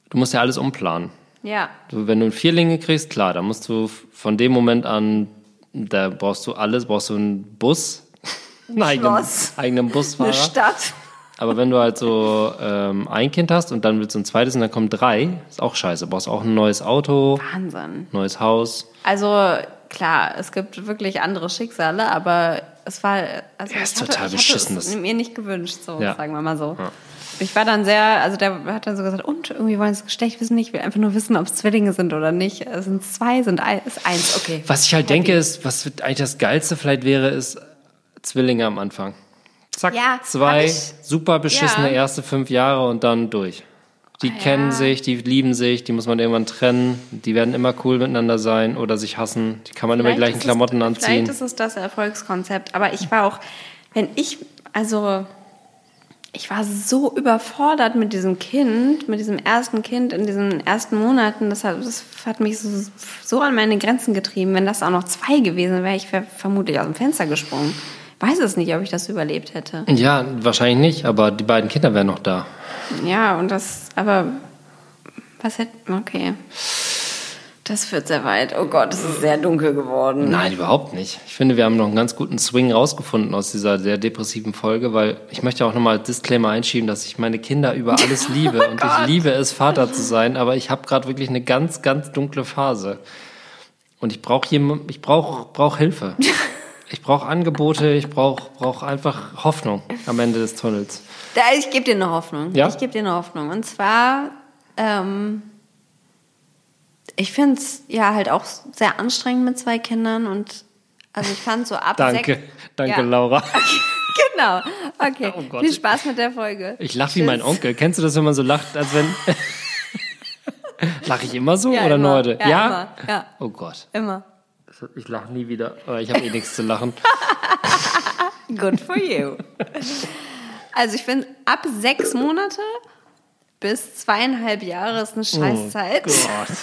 du musst ja alles umplanen. Ja. Du, wenn du Vierlinge kriegst, klar, dann musst du von dem Moment an, da brauchst du alles, brauchst du einen Bus, einen eigenen, eigenen Busfahrer. Eine Stadt. Aber wenn du halt so ähm, ein Kind hast und dann willst du ein zweites und dann kommen drei, ist auch scheiße. Du brauchst auch ein neues Auto, Wahnsinn. neues Haus. Also klar, es gibt wirklich andere Schicksale, aber es war also Ja, ist ich hatte, total ich beschissen, hatte es mir nicht gewünscht, so Ja. sagen wir mal so. Ich war dann sehr, also der hat dann so gesagt, und irgendwie wollen sie das Geschlecht wissen, ich will einfach nur wissen, ob es Zwillinge sind oder nicht. Es sind zwei, sind ein, ist eins, okay. Was ich halt Happy. denke, ist, was eigentlich das Geilste vielleicht wäre, ist Zwillinge am Anfang. Zack, Ja, zwei ich- super beschissene Ja. erste fünf Jahre und dann durch. Die kennen sich, die lieben sich, die muss man irgendwann trennen, die werden immer cool miteinander sein oder sich hassen, die kann man immer die Vielleicht gleichen Klamotten es, anziehen. Vielleicht ist es das Erfolgskonzept, aber ich war auch, wenn ich, also ich war so überfordert mit diesem Kind, mit diesem ersten Kind in diesen ersten Monaten. Das hat, das hat mich so, so an meine Grenzen getrieben. Wenn das auch noch zwei gewesen wäre, ich wäre vermutlich aus dem Fenster gesprungen. Weiß es nicht, ob ich das überlebt hätte. Ja, wahrscheinlich nicht, aber die beiden Kinder wären noch da. Ja, und das, aber was hätte, okay. Das führt sehr weit. Oh Gott, es ist sehr dunkel geworden. Nein, überhaupt nicht. Ich finde, wir haben noch einen ganz guten Swing rausgefunden aus dieser sehr depressiven Folge, weil ich möchte auch nochmal Disclaimer einschieben, dass ich meine Kinder über alles liebe und ich liebe es, Vater zu sein, aber ich habe gerade wirklich eine ganz, ganz dunkle Phase. Und ich brauche jemand, ich brauche brauch Hilfe. Ich brauche Angebote, ich brauche brauch einfach Hoffnung am Ende des Tunnels. Da, ich gebe dir eine Hoffnung. Ja? Ich gebe dir eine Hoffnung. Und zwar, ähm, ich finde es ja halt auch sehr anstrengend mit zwei Kindern und Also ich fand so ab Danke, sechs. danke Ja. Laura. Genau. Okay. Oh Gott. Viel Spaß mit der Folge. Ich lache wie mein. Onkel. Kennst du das, wenn man so lacht, als wenn... Lache ich immer so Ja, oder immer. nur heute? Ja, immer. Ja. Oh Gott. Immer. Ich lache nie wieder. Aber ich habe eh nichts zu lachen. Good for you. Also ich finde, ab sechs Monate bis zweieinhalb Jahre ist eine Scheißzeit. Oh Gott.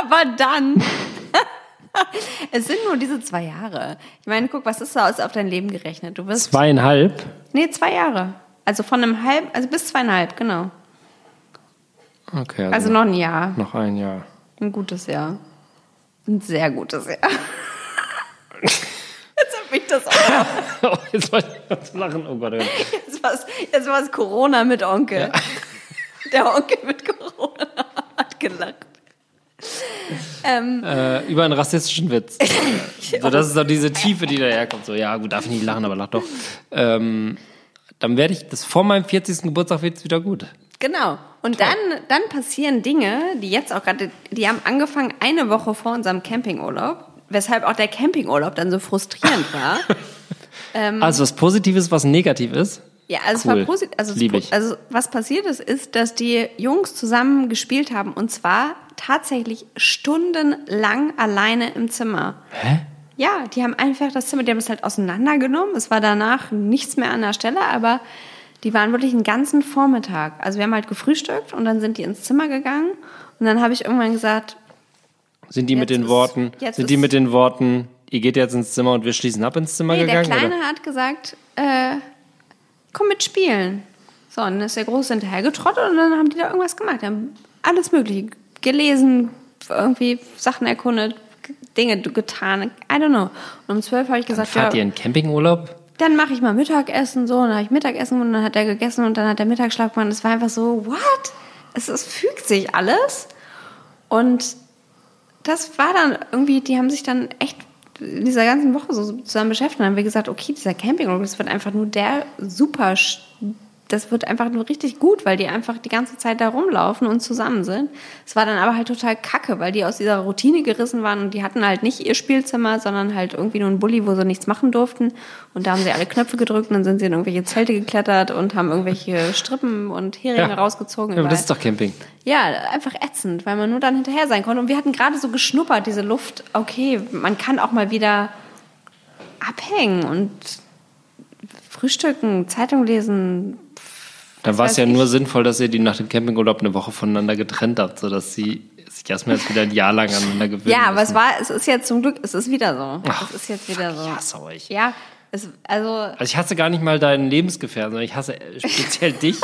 Aber dann. es sind nur diese zwei Jahre. Ich meine, guck, was ist da aus auf dein Leben gerechnet? Du wirst. Zweieinhalb? Nee, zwei Jahre. Also von einem halb, also bis zweieinhalb, genau. Okay, also, Also noch ein Jahr. noch ein Jahr. Ein gutes Jahr. Ein sehr gutes Jahr. Jetzt hab ich das auch. Oh, jetzt wollte ich ganz lachen. Oh Gott. oh. Jetzt jetzt war's Corona mit Onkel. Der Onkel mit Corona hat gelacht. Ähm, Äh, über einen rassistischen Witz. so, das ist doch diese Tiefe, die daherkommt. So, ja, gut, darf ich nicht lachen, aber lach doch. Ähm, dann werde ich, das vor meinem 40. Geburtstag wird es wieder gut. genau. Und dann, dann passieren Dinge, die jetzt auch gerade, die haben angefangen eine Woche vor unserem Campingurlaub, weshalb auch der Campingurlaub dann so frustrierend war. Also was Positives, was negativ ist. Ja, also Cool. es war positiv. Also, also was passiert ist, ist, dass die Jungs zusammen gespielt haben und zwar tatsächlich stundenlang alleine im Zimmer. Hä? Ja, die haben einfach das Zimmer, die haben es halt auseinandergenommen. Es war danach nichts mehr an der Stelle, aber die waren wirklich einen ganzen Vormittag. Also wir haben halt gefrühstückt und dann sind die ins Zimmer gegangen und dann habe ich irgendwann gesagt, Sind die mit den ist- Worten, sind die mit den Worten, ihr geht jetzt ins Zimmer und wir schließen ab ins Zimmer nee, der gegangen? Kleine hat gesagt, äh, komm mit spielen. So, und dann ist der Große hinterhergetrottet und dann haben die da irgendwas gemacht. Die haben alles Mögliche gelesen, irgendwie Sachen erkundet, Dinge getan, I don't know. Und um zwölf habe ich gesagt, Fahrt ja, ihr in Campingurlaub? dann mache ich mal Mittagessen so, und dann habe ich Mittagessen und dann hat er gegessen und dann hat der Mittagsschlaf gemacht. Es war einfach so, what? Es, es fügt sich alles. Und das war dann irgendwie, die haben sich dann echt in dieser ganzen Woche so zusammen beschäftigt. Dann haben wir gesagt, okay, dieser Campingurlaub, das wird einfach nur der super, das wird einfach nur richtig gut, weil die einfach die ganze Zeit da rumlaufen und zusammen sind. Es war dann aber halt total kacke, weil die aus dieser Routine gerissen waren und die hatten halt nicht ihr Spielzimmer, sondern halt irgendwie nur ein Bulli, wo sie nichts machen durften. Und da haben sie alle Knöpfe gedrückt und dann sind sie in irgendwelche Zelte geklettert und haben irgendwelche Strippen und Heringe rausgezogen. Ja, aber das ist doch Camping. Ja, einfach ätzend, weil man nur dann hinterher sein konnte. Und wir hatten gerade so geschnuppert, diese Luft. Okay, man kann auch mal wieder abhängen und frühstücken, Zeitung lesen. Dann war es ja nur sinnvoll, dass ihr die nach dem Campingurlaub eine Woche voneinander getrennt habt, sodass sie sich erstmal jetzt wieder ein Jahr lang aneinander gewöhnen Ja, aber es war, es ist jetzt zum Glück, es ist wieder so. Ach, es ist jetzt wieder so. Ich hasse euch. Ja, es, also, Also ich hasse gar nicht mal deinen Lebensgefährten, sondern ich hasse äh, speziell dich,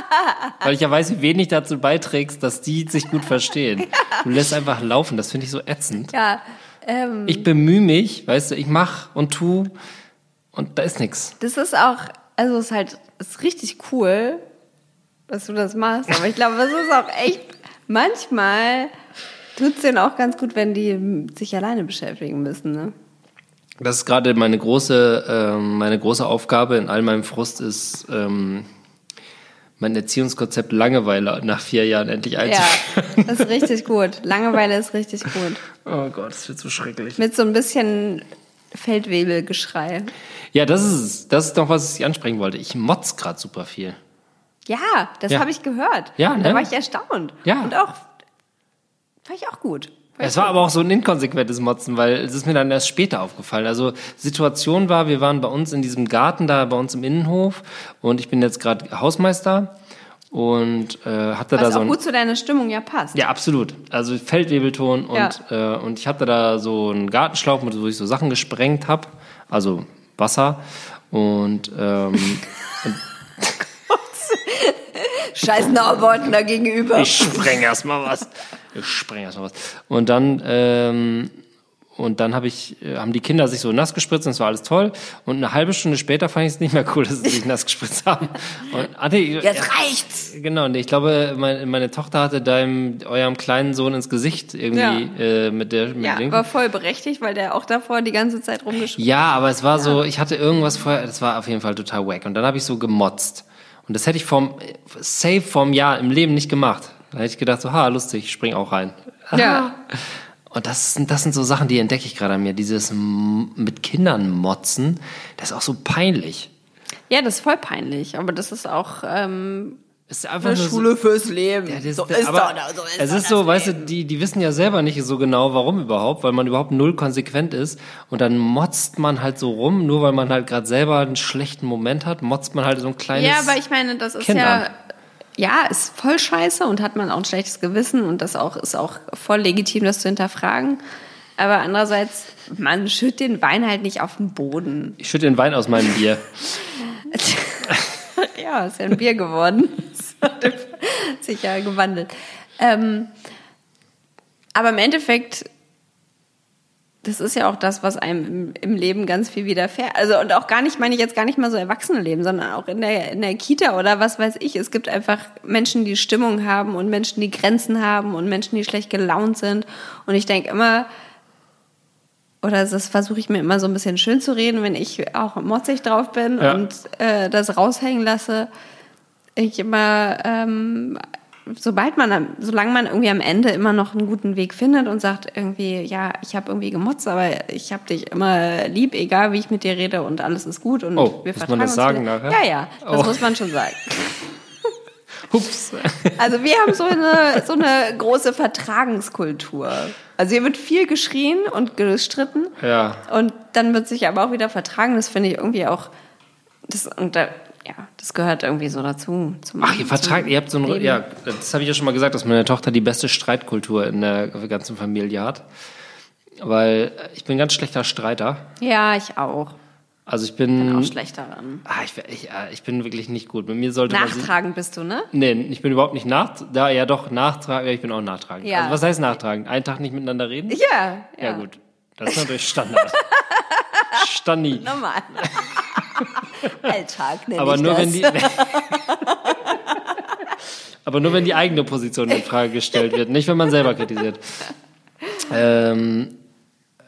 weil ich ja weiß, wie wenig dazu beiträgst, dass die sich gut verstehen. Du lässt einfach laufen, das finde ich so ätzend. ja, ähm, Ich bemühe mich, weißt du, ich mach und tu und da ist nichts. das ist auch, also es ist halt, ist richtig cool, dass du das machst. Aber ich glaube, es ist auch echt, manchmal tut es denen auch ganz gut, wenn die sich alleine beschäftigen müssen, ne? Das ist gerade meine große, ähm, meine große Aufgabe in all meinem Frust ist, ähm, mein Erziehungskonzept Langeweile nach vier Jahren endlich Ja, einzuführen. das ist richtig gut. Langeweile ist richtig gut. Oh Gott, das wird so schrecklich. Mit so ein bisschen Feldwebelgeschrei. Ja, das ist es. Das ist doch, was ich ansprechen wollte. Ich motz gerade super viel. Ja, das Ja. habe ich gehört. Ja, Und da ne? war ich erstaunt. Ja. Und auch, fand ich auch gut. Fand Es war gut. aber auch so ein inkonsequentes Motzen, weil es ist mir dann erst später aufgefallen. Also Situation war, wir waren bei uns in diesem Garten da bei uns im Innenhof und ich bin jetzt gerade Hausmeister und äh, hatte da Was so auch ein gut zu deiner Stimmung ja passt. ja absolut, also Feldwebelton und äh, und ich hatte da so einen Gartenschlauch, mit wo ich so Sachen gesprengt habe, also Wasser und ähm, Scheiß Nauworten da gegenüber. Ich spreng erst mal was. Ich spreng erst mal was. Und dann, ähm, und dann hab ich, äh, haben die Kinder sich so nass gespritzt und es war alles toll. Und eine halbe Stunde später fand ich es nicht mehr cool, dass sie sich nass gespritzt haben. Und, ah, nee, Jetzt reicht's. Genau, und ich glaube, meine, meine Tochter hatte deinem, eurem kleinen Sohn ins Gesicht irgendwie äh, mit der mit Ja, war voll berechtigt, weil der auch davor die ganze Zeit rumgeschrieben ja, aber es war so, ich hatte irgendwas vorher, das war auf jeden Fall total wack. Und dann habe ich so gemotzt. Und das hätte ich vom, safe vom Jahr im Leben nicht gemacht. Da hätte ich gedacht, so, ha, lustig, ich spring auch rein. Ja. Und das sind, das sind so Sachen, die entdecke ich gerade an mir. Dieses mit Kindern motzen, das ist auch so peinlich. Ja, das ist voll peinlich, aber das ist auch ähm, Es ist einfach eine nur so- Schule fürs Leben. Ja, das, so ist aber doch, so ist es ist so, weißt du, Leben. die, die wissen ja selber nicht so genau, warum überhaupt, weil man überhaupt null konsequent ist. Und dann motzt man halt so rum, nur weil man halt gerade selber einen schlechten Moment hat, motzt man halt so ein kleines. Ja, aber ich meine, das ist Kind ja, an. Ja, ist voll scheiße und hat man auch ein schlechtes Gewissen und das auch, ist auch voll legitim, das zu hinterfragen. Aber andererseits, man schüttet den Wein halt nicht auf den Boden. ich schütte den Wein aus meinem Bier. Ja, ist ja ein Bier geworden. Das hat sich ja gewandelt. Ähm, aber im Endeffekt, das ist ja auch das, was einem im, Leben ganz viel widerfährt. Also und auch gar nicht, meine ich jetzt gar nicht mal so Erwachsenenleben, sondern auch in der, in der Kita oder was weiß ich. Es gibt einfach Menschen, die Stimmung haben und Menschen, die Grenzen haben und Menschen, die schlecht gelaunt sind. Und ich denke immer, oder das versuche ich mir immer so ein bisschen schön zu reden, wenn ich auch motzig drauf bin Ja. und äh, das raushängen lasse. Ich immer, ähm, sobald man, am- solange man irgendwie am Ende immer noch einen guten Weg findet und sagt irgendwie, ja, ich habe irgendwie gemotzt, aber ich habe dich immer lieb, egal wie ich mit dir rede und alles ist gut und Oh, wir muss vertragen man das uns sagen nachher? Ja, ja, das Oh. muss man schon sagen. Hups. Also wir haben so eine, so eine große Vertragenskultur. Also hier wird viel geschrien und gestritten. Ja. Und dann wird sich aber auch wieder vertragen. Das finde ich irgendwie auch, das, und da, das gehört irgendwie so dazu. Zum, Ach, ihr vertragt, ihr habt so ein, ja, das habe ich ja schon mal gesagt, dass meine Tochter die beste Streitkultur in der ganzen Familie hat. Weil ich bin ein ganz schlechter Streiter. Ja, ich auch. Also ich Bin bin, auch schlecht daran. ah, ich, ich, ah, ich bin wirklich nicht gut. Mit mir sollte man sich, Nachtragend bist du, ne? Nee, ich bin überhaupt nicht nach, da ja doch nachtragend, ja, ich bin auch nachtragend. Ja. Also was heißt nachtragend? Einen Tag nicht miteinander reden? Ja, ja. Ja, gut. Das ist natürlich Standard. Standi. Normal. Alltag nenne Aber ich nur das. wenn die Aber nur wenn die eigene Position in Frage gestellt wird, nicht wenn man selber kritisiert. Ähm,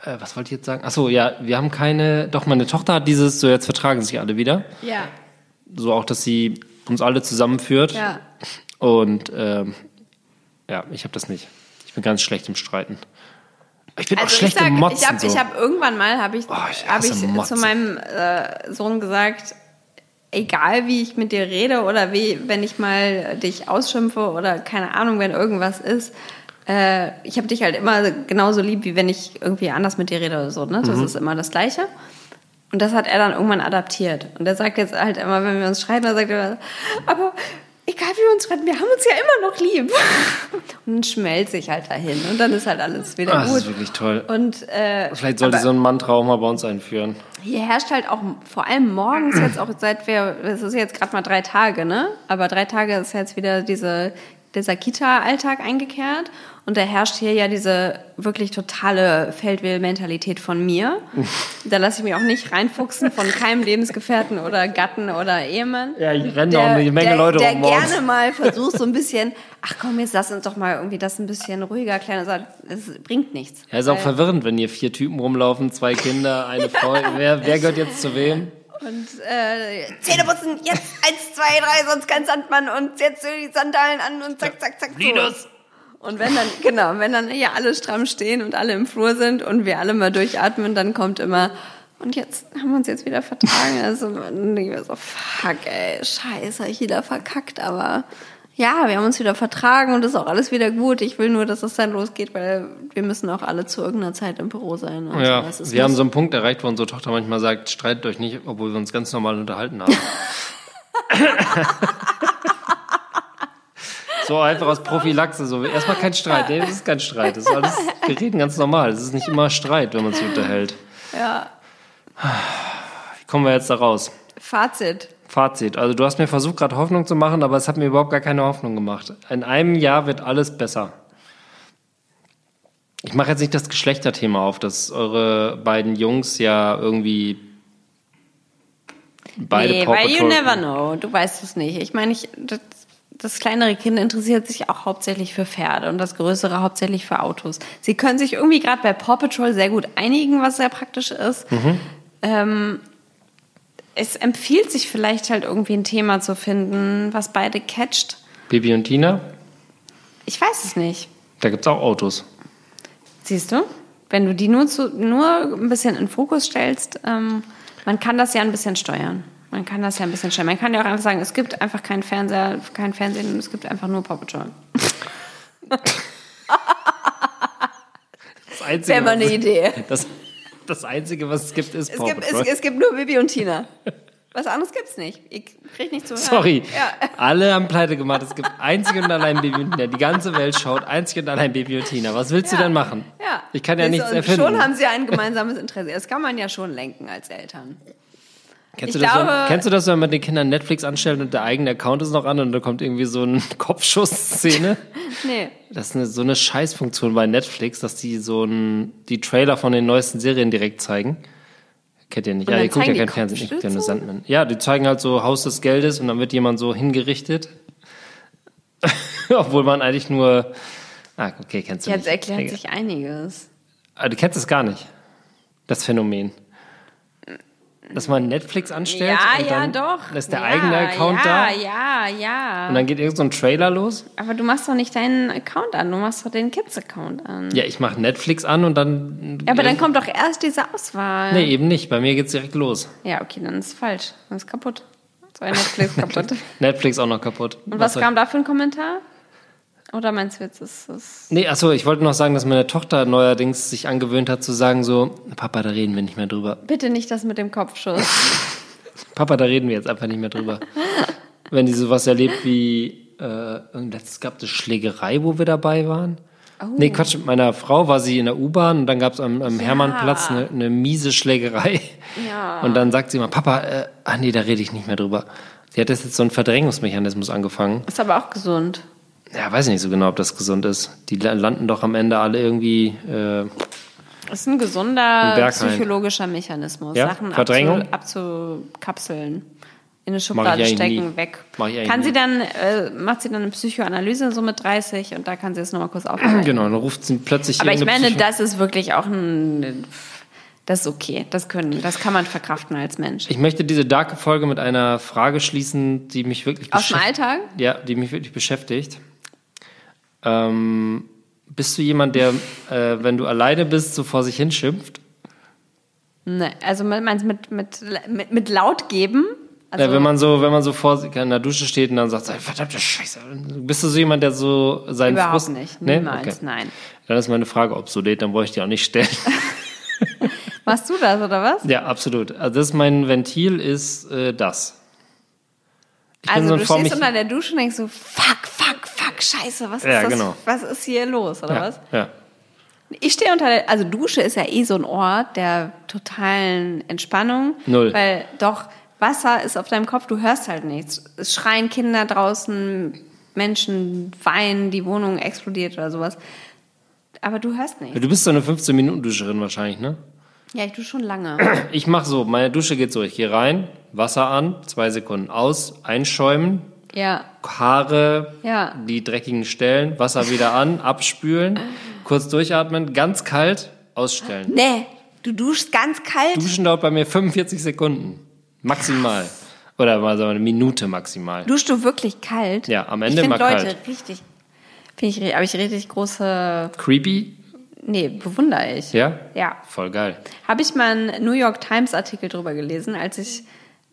äh, was wollte ich jetzt sagen? Ach so, ja, wir haben keine. Doch meine Tochter hat dieses. So jetzt vertragen sich alle wieder. Ja, So auch, dass sie uns alle zusammenführt. ja. Und ähm, ja, ich habe das nicht. Ich bin ganz schlecht im Streiten. Ich bin auch Also ich schlecht sag, im Motzen. ich habe so. ich hab irgendwann mal habe ich, Oh, ich hab ich zu meinem äh, Sohn gesagt, egal wie ich mit dir rede oder wie wenn ich mal dich ausschimpfe oder keine Ahnung, wenn irgendwas ist, äh, ich habe dich halt immer genauso lieb, wie wenn ich irgendwie anders mit dir rede oder so. Ne? Das Mhm. ist immer das Gleiche. Und das hat er dann irgendwann adaptiert. Und er sagt jetzt halt immer, wenn wir uns streiten, dann sagt er, aber egal wie wir uns streiten, wir haben uns ja immer noch lieb. Und dann schmelzt sich halt dahin. Und dann ist halt alles wieder Ah, das gut. ist wirklich toll. Und äh, Vielleicht sollte aber so ein Mantra auch mal bei uns einführen. hier herrscht halt auch vor allem morgens jetzt auch seit wir es ist jetzt gerade mal drei Tage, ne? Aber drei Tage ist jetzt wieder diese dieser Kita-Alltag eingekehrt und da herrscht hier ja diese wirklich totale Feldwähl-Mentalität von mir. Da lasse ich mich auch nicht reinfuchsen von keinem Lebensgefährten oder Gatten oder Ehemann. Ja, hier rennen auch eine Menge der, Leute der rum morgens. gerne mal versucht so ein bisschen, ach komm, jetzt lass uns doch mal irgendwie das ein bisschen ruhiger klären. Das das bringt nichts. Ja, ist auch verwirrend, wenn hier vier Typen rumlaufen, zwei Kinder, eine Frau. wer, wer gehört jetzt zu wem? Und äh, Zähne putzen, jetzt eins, zwei, drei, sonst kein Sandmann und jetzt die Sandalen an und zack, zack, zack. so. Linus. Und wenn dann, genau, wenn dann hier alle stramm stehen und alle im Flur sind und wir alle mal durchatmen, dann kommt immer, und jetzt haben wir uns jetzt wieder vertragen. Also und ich war so, fuck, ey, scheiße, hab ich wieder verkackt, aber ja, wir haben uns wieder vertragen und ist auch alles wieder gut. Ich will nur, dass es dann losgeht, weil wir müssen auch alle zu irgendeiner Zeit im Büro sein. Und Ja, wir haben muss- so einen Punkt erreicht, wo unsere Tochter manchmal sagt, streitet euch nicht, obwohl wir uns ganz normal unterhalten haben. so einfach aus Prophylaxe, so erstmal kein Streit. Nee, das ist kein Streit. Das ist alles, wir reden ganz normal. Es ist nicht immer Streit, wenn man sich unterhält. Ja, Wie kommen wir jetzt da raus? Fazit. Fazit. Also du hast mir versucht, gerade Hoffnung zu machen, aber es hat mir überhaupt gar keine Hoffnung gemacht. In einem Jahr wird alles besser. Ich mache jetzt nicht das Geschlechterthema auf, dass eure beiden Jungs ja irgendwie beide nee, Paw weil you Patrol- never know. Du weißt es nicht. Ich meine, ich, das, kleinere Kind interessiert sich auch hauptsächlich für Pferde und das größere hauptsächlich für Autos. Sie können sich irgendwie gerade bei Paw Patrol sehr gut einigen, was sehr praktisch ist. Mhm. Ähm, es empfiehlt sich vielleicht halt irgendwie ein Thema zu finden, was beide catcht. Bibi und Tina, Ich weiß es nicht. da gibt's auch Autos. Siehst du? Wenn du die nur, zu, nur ein bisschen in Fokus stellst, ähm, man kann das ja ein bisschen steuern. Man kann das ja ein bisschen steuern. Man kann ja auch einfach sagen, es gibt einfach keinen Fernseher, kein Fernsehen, es gibt einfach nur Paw Patrol. Das Einzige, Wäre mal eine was- Idee. Das, das Einzige, was es gibt, ist Es Paw gibt, es, Patrol. es gibt nur Bibi und Tina. Was anderes gibt's nicht. Ich krieg nicht zu hören. Sorry, Ja. alle haben pleite gemacht. Es gibt einzig und allein Baby und Tina. Die ganze Welt schaut einzig und allein Baby und Tina. Was willst du Ja. denn machen? Ja. Ich kann ja du, nichts erfinden. Schon haben sie ein gemeinsames Interesse. Das kann man ja schon lenken als Eltern. Kennst ich du, das, glaube- wenn, kennst du das, wenn man den Kindern Netflix anstellt und der eigene Account ist noch an und da kommt irgendwie so eine Kopfschussszene? Nee. Das ist eine, so eine Scheißfunktion bei Netflix, dass die so ein, die Trailer von den neuesten Serien direkt zeigen. Kennt ihr nicht? Und ja, ihr guckt ja kein Fernsehen, ich ja nur? Sandman. Ja, die zeigen halt so Haus des Geldes und dann wird jemand so hingerichtet. Obwohl man eigentlich nur. Ah, okay, kennst du Jetzt nicht. erklärt Egal. sich einiges. Ah, du kennst es gar nicht. Das Phänomen. Dass man Netflix anstellt Ja, und ja, dann doch. ist der ja, eigene Account ja, da Ja, ja, und dann geht irgend so ein Trailer los. Aber du machst doch nicht deinen Account an, du machst doch den Kids-Account an. Ja, ich mache Netflix an und dann. Ja, aber dann kommt doch erst diese Auswahl. Nee, eben nicht. Bei mir geht's direkt los. Ja, okay, dann ist es falsch. Dann ist kaputt. So ein Netflix kaputt. Netflix auch noch kaputt. Und was soll- kam da für ein Kommentar? Oder meinst du jetzt, ist es. Nee, achso, ich wollte noch sagen, dass meine Tochter neuerdings sich angewöhnt hat zu sagen so, Papa, da reden wir nicht mehr drüber. Bitte nicht das mit dem Kopfschuss. Papa, da reden wir jetzt einfach nicht mehr drüber. Wenn die sowas erlebt wie, äh, letztes gab es Schlägerei, wo wir dabei waren. Oh. Nee, Quatsch, mit meiner Frau war sie in der U-Bahn und dann gab es am, am Hermannplatz eine, eine miese Schlägerei. Ja. Und dann sagt sie immer, Papa, äh, ah nee, da rede ich nicht mehr drüber. Sie hat jetzt so einen Verdrängungsmechanismus angefangen. Ist aber auch gesund. Ja, weiß ich nicht so genau, ob das gesund ist. Die la- landen doch am Ende alle irgendwie. Äh, Ist ein gesunder psychologischer Mechanismus. Ja? Sachen Verdrängung? abzu, abzukapseln. In eine Schublade stecken, nie. weg. Kann sie dann, äh, macht sie dann eine Psychoanalyse so mit 30 und da kann sie es nochmal kurz aufgreifen. genau, dann ruft sie plötzlich Aber ich meine, Psycho- das ist wirklich auch ein. Das ist okay. Das können, das kann man verkraften als Mensch. Ich möchte diese darke Folge mit einer Frage schließen, die mich wirklich Aus dem beschäftigt- Alltag? Ja, die mich wirklich beschäftigt. Ähm, bist du jemand, der, äh, wenn du alleine bist, so vor sich hinschimpft? Ne, also meinst du mit, mit, mit, mit laut geben? Also, ja, wenn man so, wenn man so vor in der Dusche steht und dann sagt, verdammte Scheiße. Bist du so jemand, der so seinen Überhaupt Frust... nicht. Nee? Niemals, Okay. nein. Dann ist meine Frage obsolet, dann brauche ich die auch nicht stellen. Machst du das, oder was? ja, absolut. Also das ist mein Ventil ist äh, das. Ich Also so du stehst unter der Dusche und denkst so, fuck, fuck, fuck, scheiße, was ist Ja, das? genau. Was ist hier los, oder ja, was? ja. Ich stehe unter der, also Dusche ist ja eh so ein Ort der totalen Entspannung. Null. Weil doch, Wasser ist auf deinem Kopf, du hörst halt nichts. Es schreien Kinder draußen, Menschen weinen, die Wohnung explodiert oder sowas. Aber du hörst nichts. Du bist so eine 15-Minuten-Duscherin wahrscheinlich, ne? Ja, ich tue schon lange. Ich mache so, meine Dusche geht so, ich gehe rein, Wasser an, zwei Sekunden aus, einschäumen, Ja, Haare, Ja. die dreckigen Stellen, Wasser wieder an, abspülen, kurz durchatmen, ganz kalt, ausstellen. nee, du duschst ganz kalt. Duschen dauert bei mir 45 Sekunden. Maximal. Oder mal so eine Minute maximal. Duschst du wirklich kalt? Ja, am Ende ich finde immer Leute kalt. richtig, finde ich, habe ich richtig große, Creepy? nee, bewundere ich. Ja? Ja. Voll geil. Habe ich mal einen New York Times Artikel drüber gelesen, als ich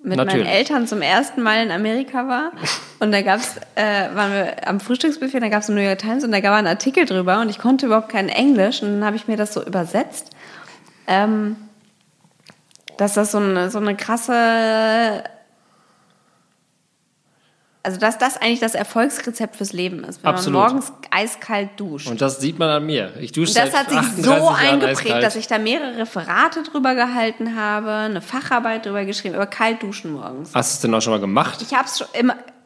mit Natürlich. meinen Eltern zum ersten Mal in Amerika war. Und da gab's, äh, waren wir am Frühstücksbuffet, da gab es New York Times und da gab es einen Artikel drüber und ich konnte überhaupt kein Englisch und dann habe ich mir das so übersetzt. Ähm, dass das so eine, so eine krasse, also dass das eigentlich das Erfolgsrezept fürs Leben ist, wenn Absolut. man morgens eiskalt duscht. Und das sieht man an mir. Ich dusche Und das hat sich 38 so Jahren eingeprägt, eiskalt. dass ich da mehrere Referate drüber gehalten habe, eine Facharbeit drüber geschrieben, über Kaltduschen morgens. Hast du es denn auch schon mal gemacht? Ich habe es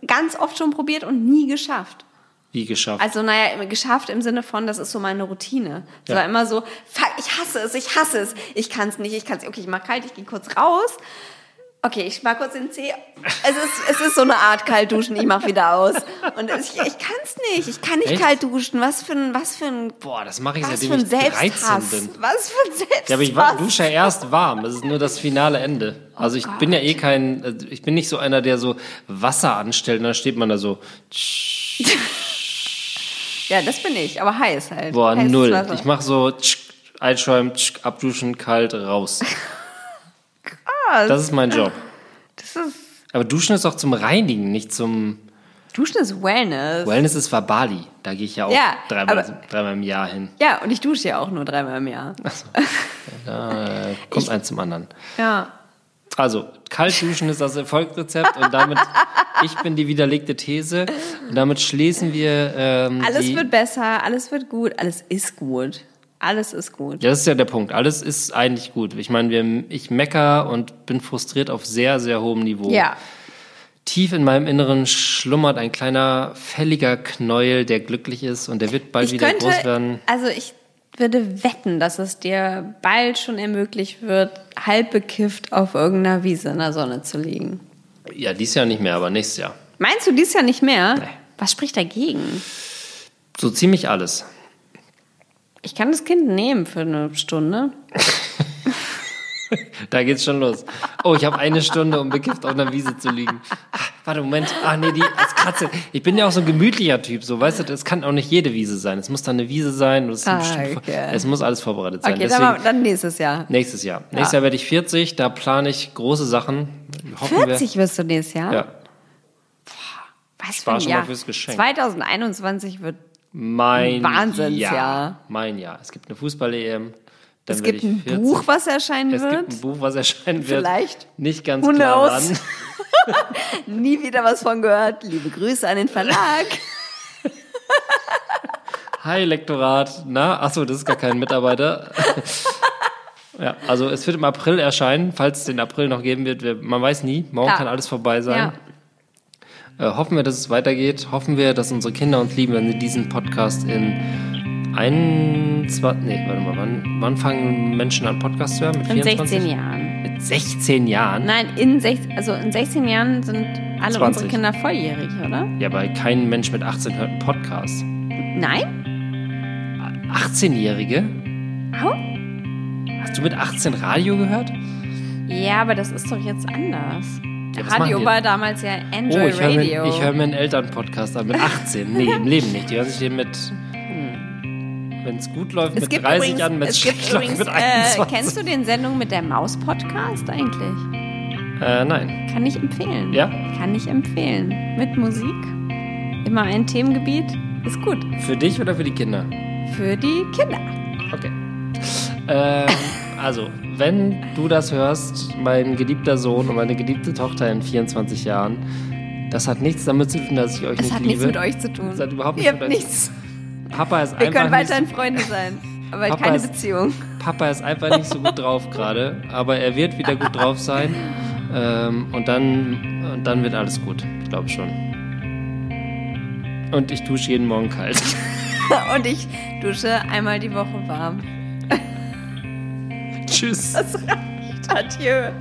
ganz oft schon probiert und nie geschafft. Wie geschafft? Also naja, geschafft im Sinne von, das ist so meine Routine. Es Ja. war immer so, fuck, ich hasse es, ich hasse es, ich kann es nicht, ich kann es Okay, ich mach kalt, ich gehe kurz raus. Okay, ich mach kurz den Zeh. Es ist, es ist so eine Art Kaltduschen, ich mach wieder aus. Und ich, ich kann es nicht, ich kann nicht Echt? kalt duschen. Was für ein, was für ein, Boah, das mache ich seitdem ich 13 Selbsthass. bin. Was für ein Selbsthass. Ja, aber ich dusche ja erst warm. Das ist nur das finale Ende. Also ich bin ja eh kein, äh, ich bin nicht so einer, der so Wasser anstellt und dann steht man da so, Ja, das bin ich, aber heiß halt. boah, Heißes null. Ich mache so, einschäumen, abduschen, kalt, raus. Das ist mein Job. Das ist, Aber Duschen ist auch zum Reinigen, nicht zum. Duschen ist Wellness. Wellness ist war Bali. Da gehe ich ja auch Ja, dreimal, aber- dreimal im Jahr hin. ja, und ich dusche ja auch nur dreimal im Jahr. Da äh, kommt eins zum anderen. Ja. Also, kalt duschen ist das Erfolgsrezept und damit, ich bin die widerlegte These und damit schließen wir ähm, Alles wird besser, alles wird gut, alles ist gut. Alles ist gut. Ja, das ist ja der Punkt. Alles ist eigentlich gut. Ich meine, wir, ich mecker und bin frustriert auf sehr, sehr hohem Niveau. Ja. Tief in meinem Inneren schlummert ein kleiner, fälliger Knäuel, der glücklich ist und der wird bald Ich wieder könnte, groß werden. also ich würde wetten, dass es dir bald schon ermöglicht wird, halb bekifft auf irgendeiner Wiese in der Sonne zu liegen. Ja, dies Jahr nicht mehr, aber nächstes Jahr. Meinst du dies Jahr nicht mehr? Nee. Was spricht dagegen? So ziemlich alles. Ich kann das Kind nehmen für eine Stunde. Da geht's schon los. Oh, ich habe eine Stunde, um bekifft auf einer Wiese zu liegen. Ah, warte, Moment. Ah, nee, die als Katze. Ich bin ja auch so ein gemütlicher Typ, so, weißt du, das kann auch nicht jede Wiese sein. Es muss dann eine Wiese sein. Es, Ah, okay. es muss alles vorbereitet sein. Okay, dann, Deswegen, mal- dann nächstes Jahr. nächstes Jahr. Nächstes Jahr werde ich 40, da plane ich große Sachen. Hoffen 40 wirst du nächstes Jahr? Wir, ja, Was für ein Jahr? fürs Geschenk. 2021 wird. Mein Wahnsinnsjahr. Jahr. Mein Jahr. Es gibt eine Fußball-EM. Es gibt ein 40. Buch, was erscheinen Es wird. gibt ein Buch, was erscheinen wird. Vielleicht. Nicht ganz Who klar knows? wann. Nie wieder was von gehört. Liebe Grüße an den Verlag. Hi, Lektorat. Na, achso, das ist gar kein Mitarbeiter. ja, also es wird im April erscheinen, falls es den April noch geben wird. Wir- Man weiß nie, morgen Ja. kann alles vorbei sein. Ja. Äh, hoffen wir, dass es weitergeht. Hoffen wir, dass unsere Kinder uns lieben, wenn sie diesen Podcast in 21, nee, warte mal, wann, wann fangen Menschen an, Podcasts zu hören? Mit In 24? 16 Jahren. Mit 16 Jahren? Nein, in, sech, also in 16 Jahren sind alle 20. unsere Kinder volljährig, oder? Ja, aber kein Mensch mit 18 hört einen Podcast. Nein? 18-Jährige? Au? Hast du mit 18 Radio gehört? Ja, aber das ist doch jetzt anders. Ja, Radio war damals ja Oh, Enjoy ich höre mir, Radio. ich hör mir einen Elternpodcast an mit 18. Nee, im Leben nicht. Die hören sich den mit, wenn es gut läuft, es mit gibt 30 übrigens, an, wenn es gibt übrigens mit äh, 21. kennst du den Sendung mit der Maus Podcast eigentlich? Äh, nein. Kann ich empfehlen. Ja? Kann ich empfehlen. Mit Musik. Immer ein Themengebiet. Ist gut. Für dich oder für die Kinder? Für die Kinder. Okay. Ähm, also, wenn du das hörst, mein geliebter Sohn und meine geliebte Tochter in 24 Jahren, das hat nichts damit zu tun, dass ich euch Das nicht hat liebe. nichts mit euch zu tun. Das hat überhaupt Ihr nichts habt mit euch nichts. Papa ist Wir einfach können nicht, weiterhin Freunde sein. Aber Papa keine ist- Beziehung. Papa ist einfach nicht so gut drauf gerade, aber er wird wieder gut drauf sein. Ähm, und, dann, und dann wird alles gut, ich glaube schon. Und ich dusche jeden Morgen kalt. Und ich dusche einmal die Woche warm. Tschüss. Das reicht. Adieu.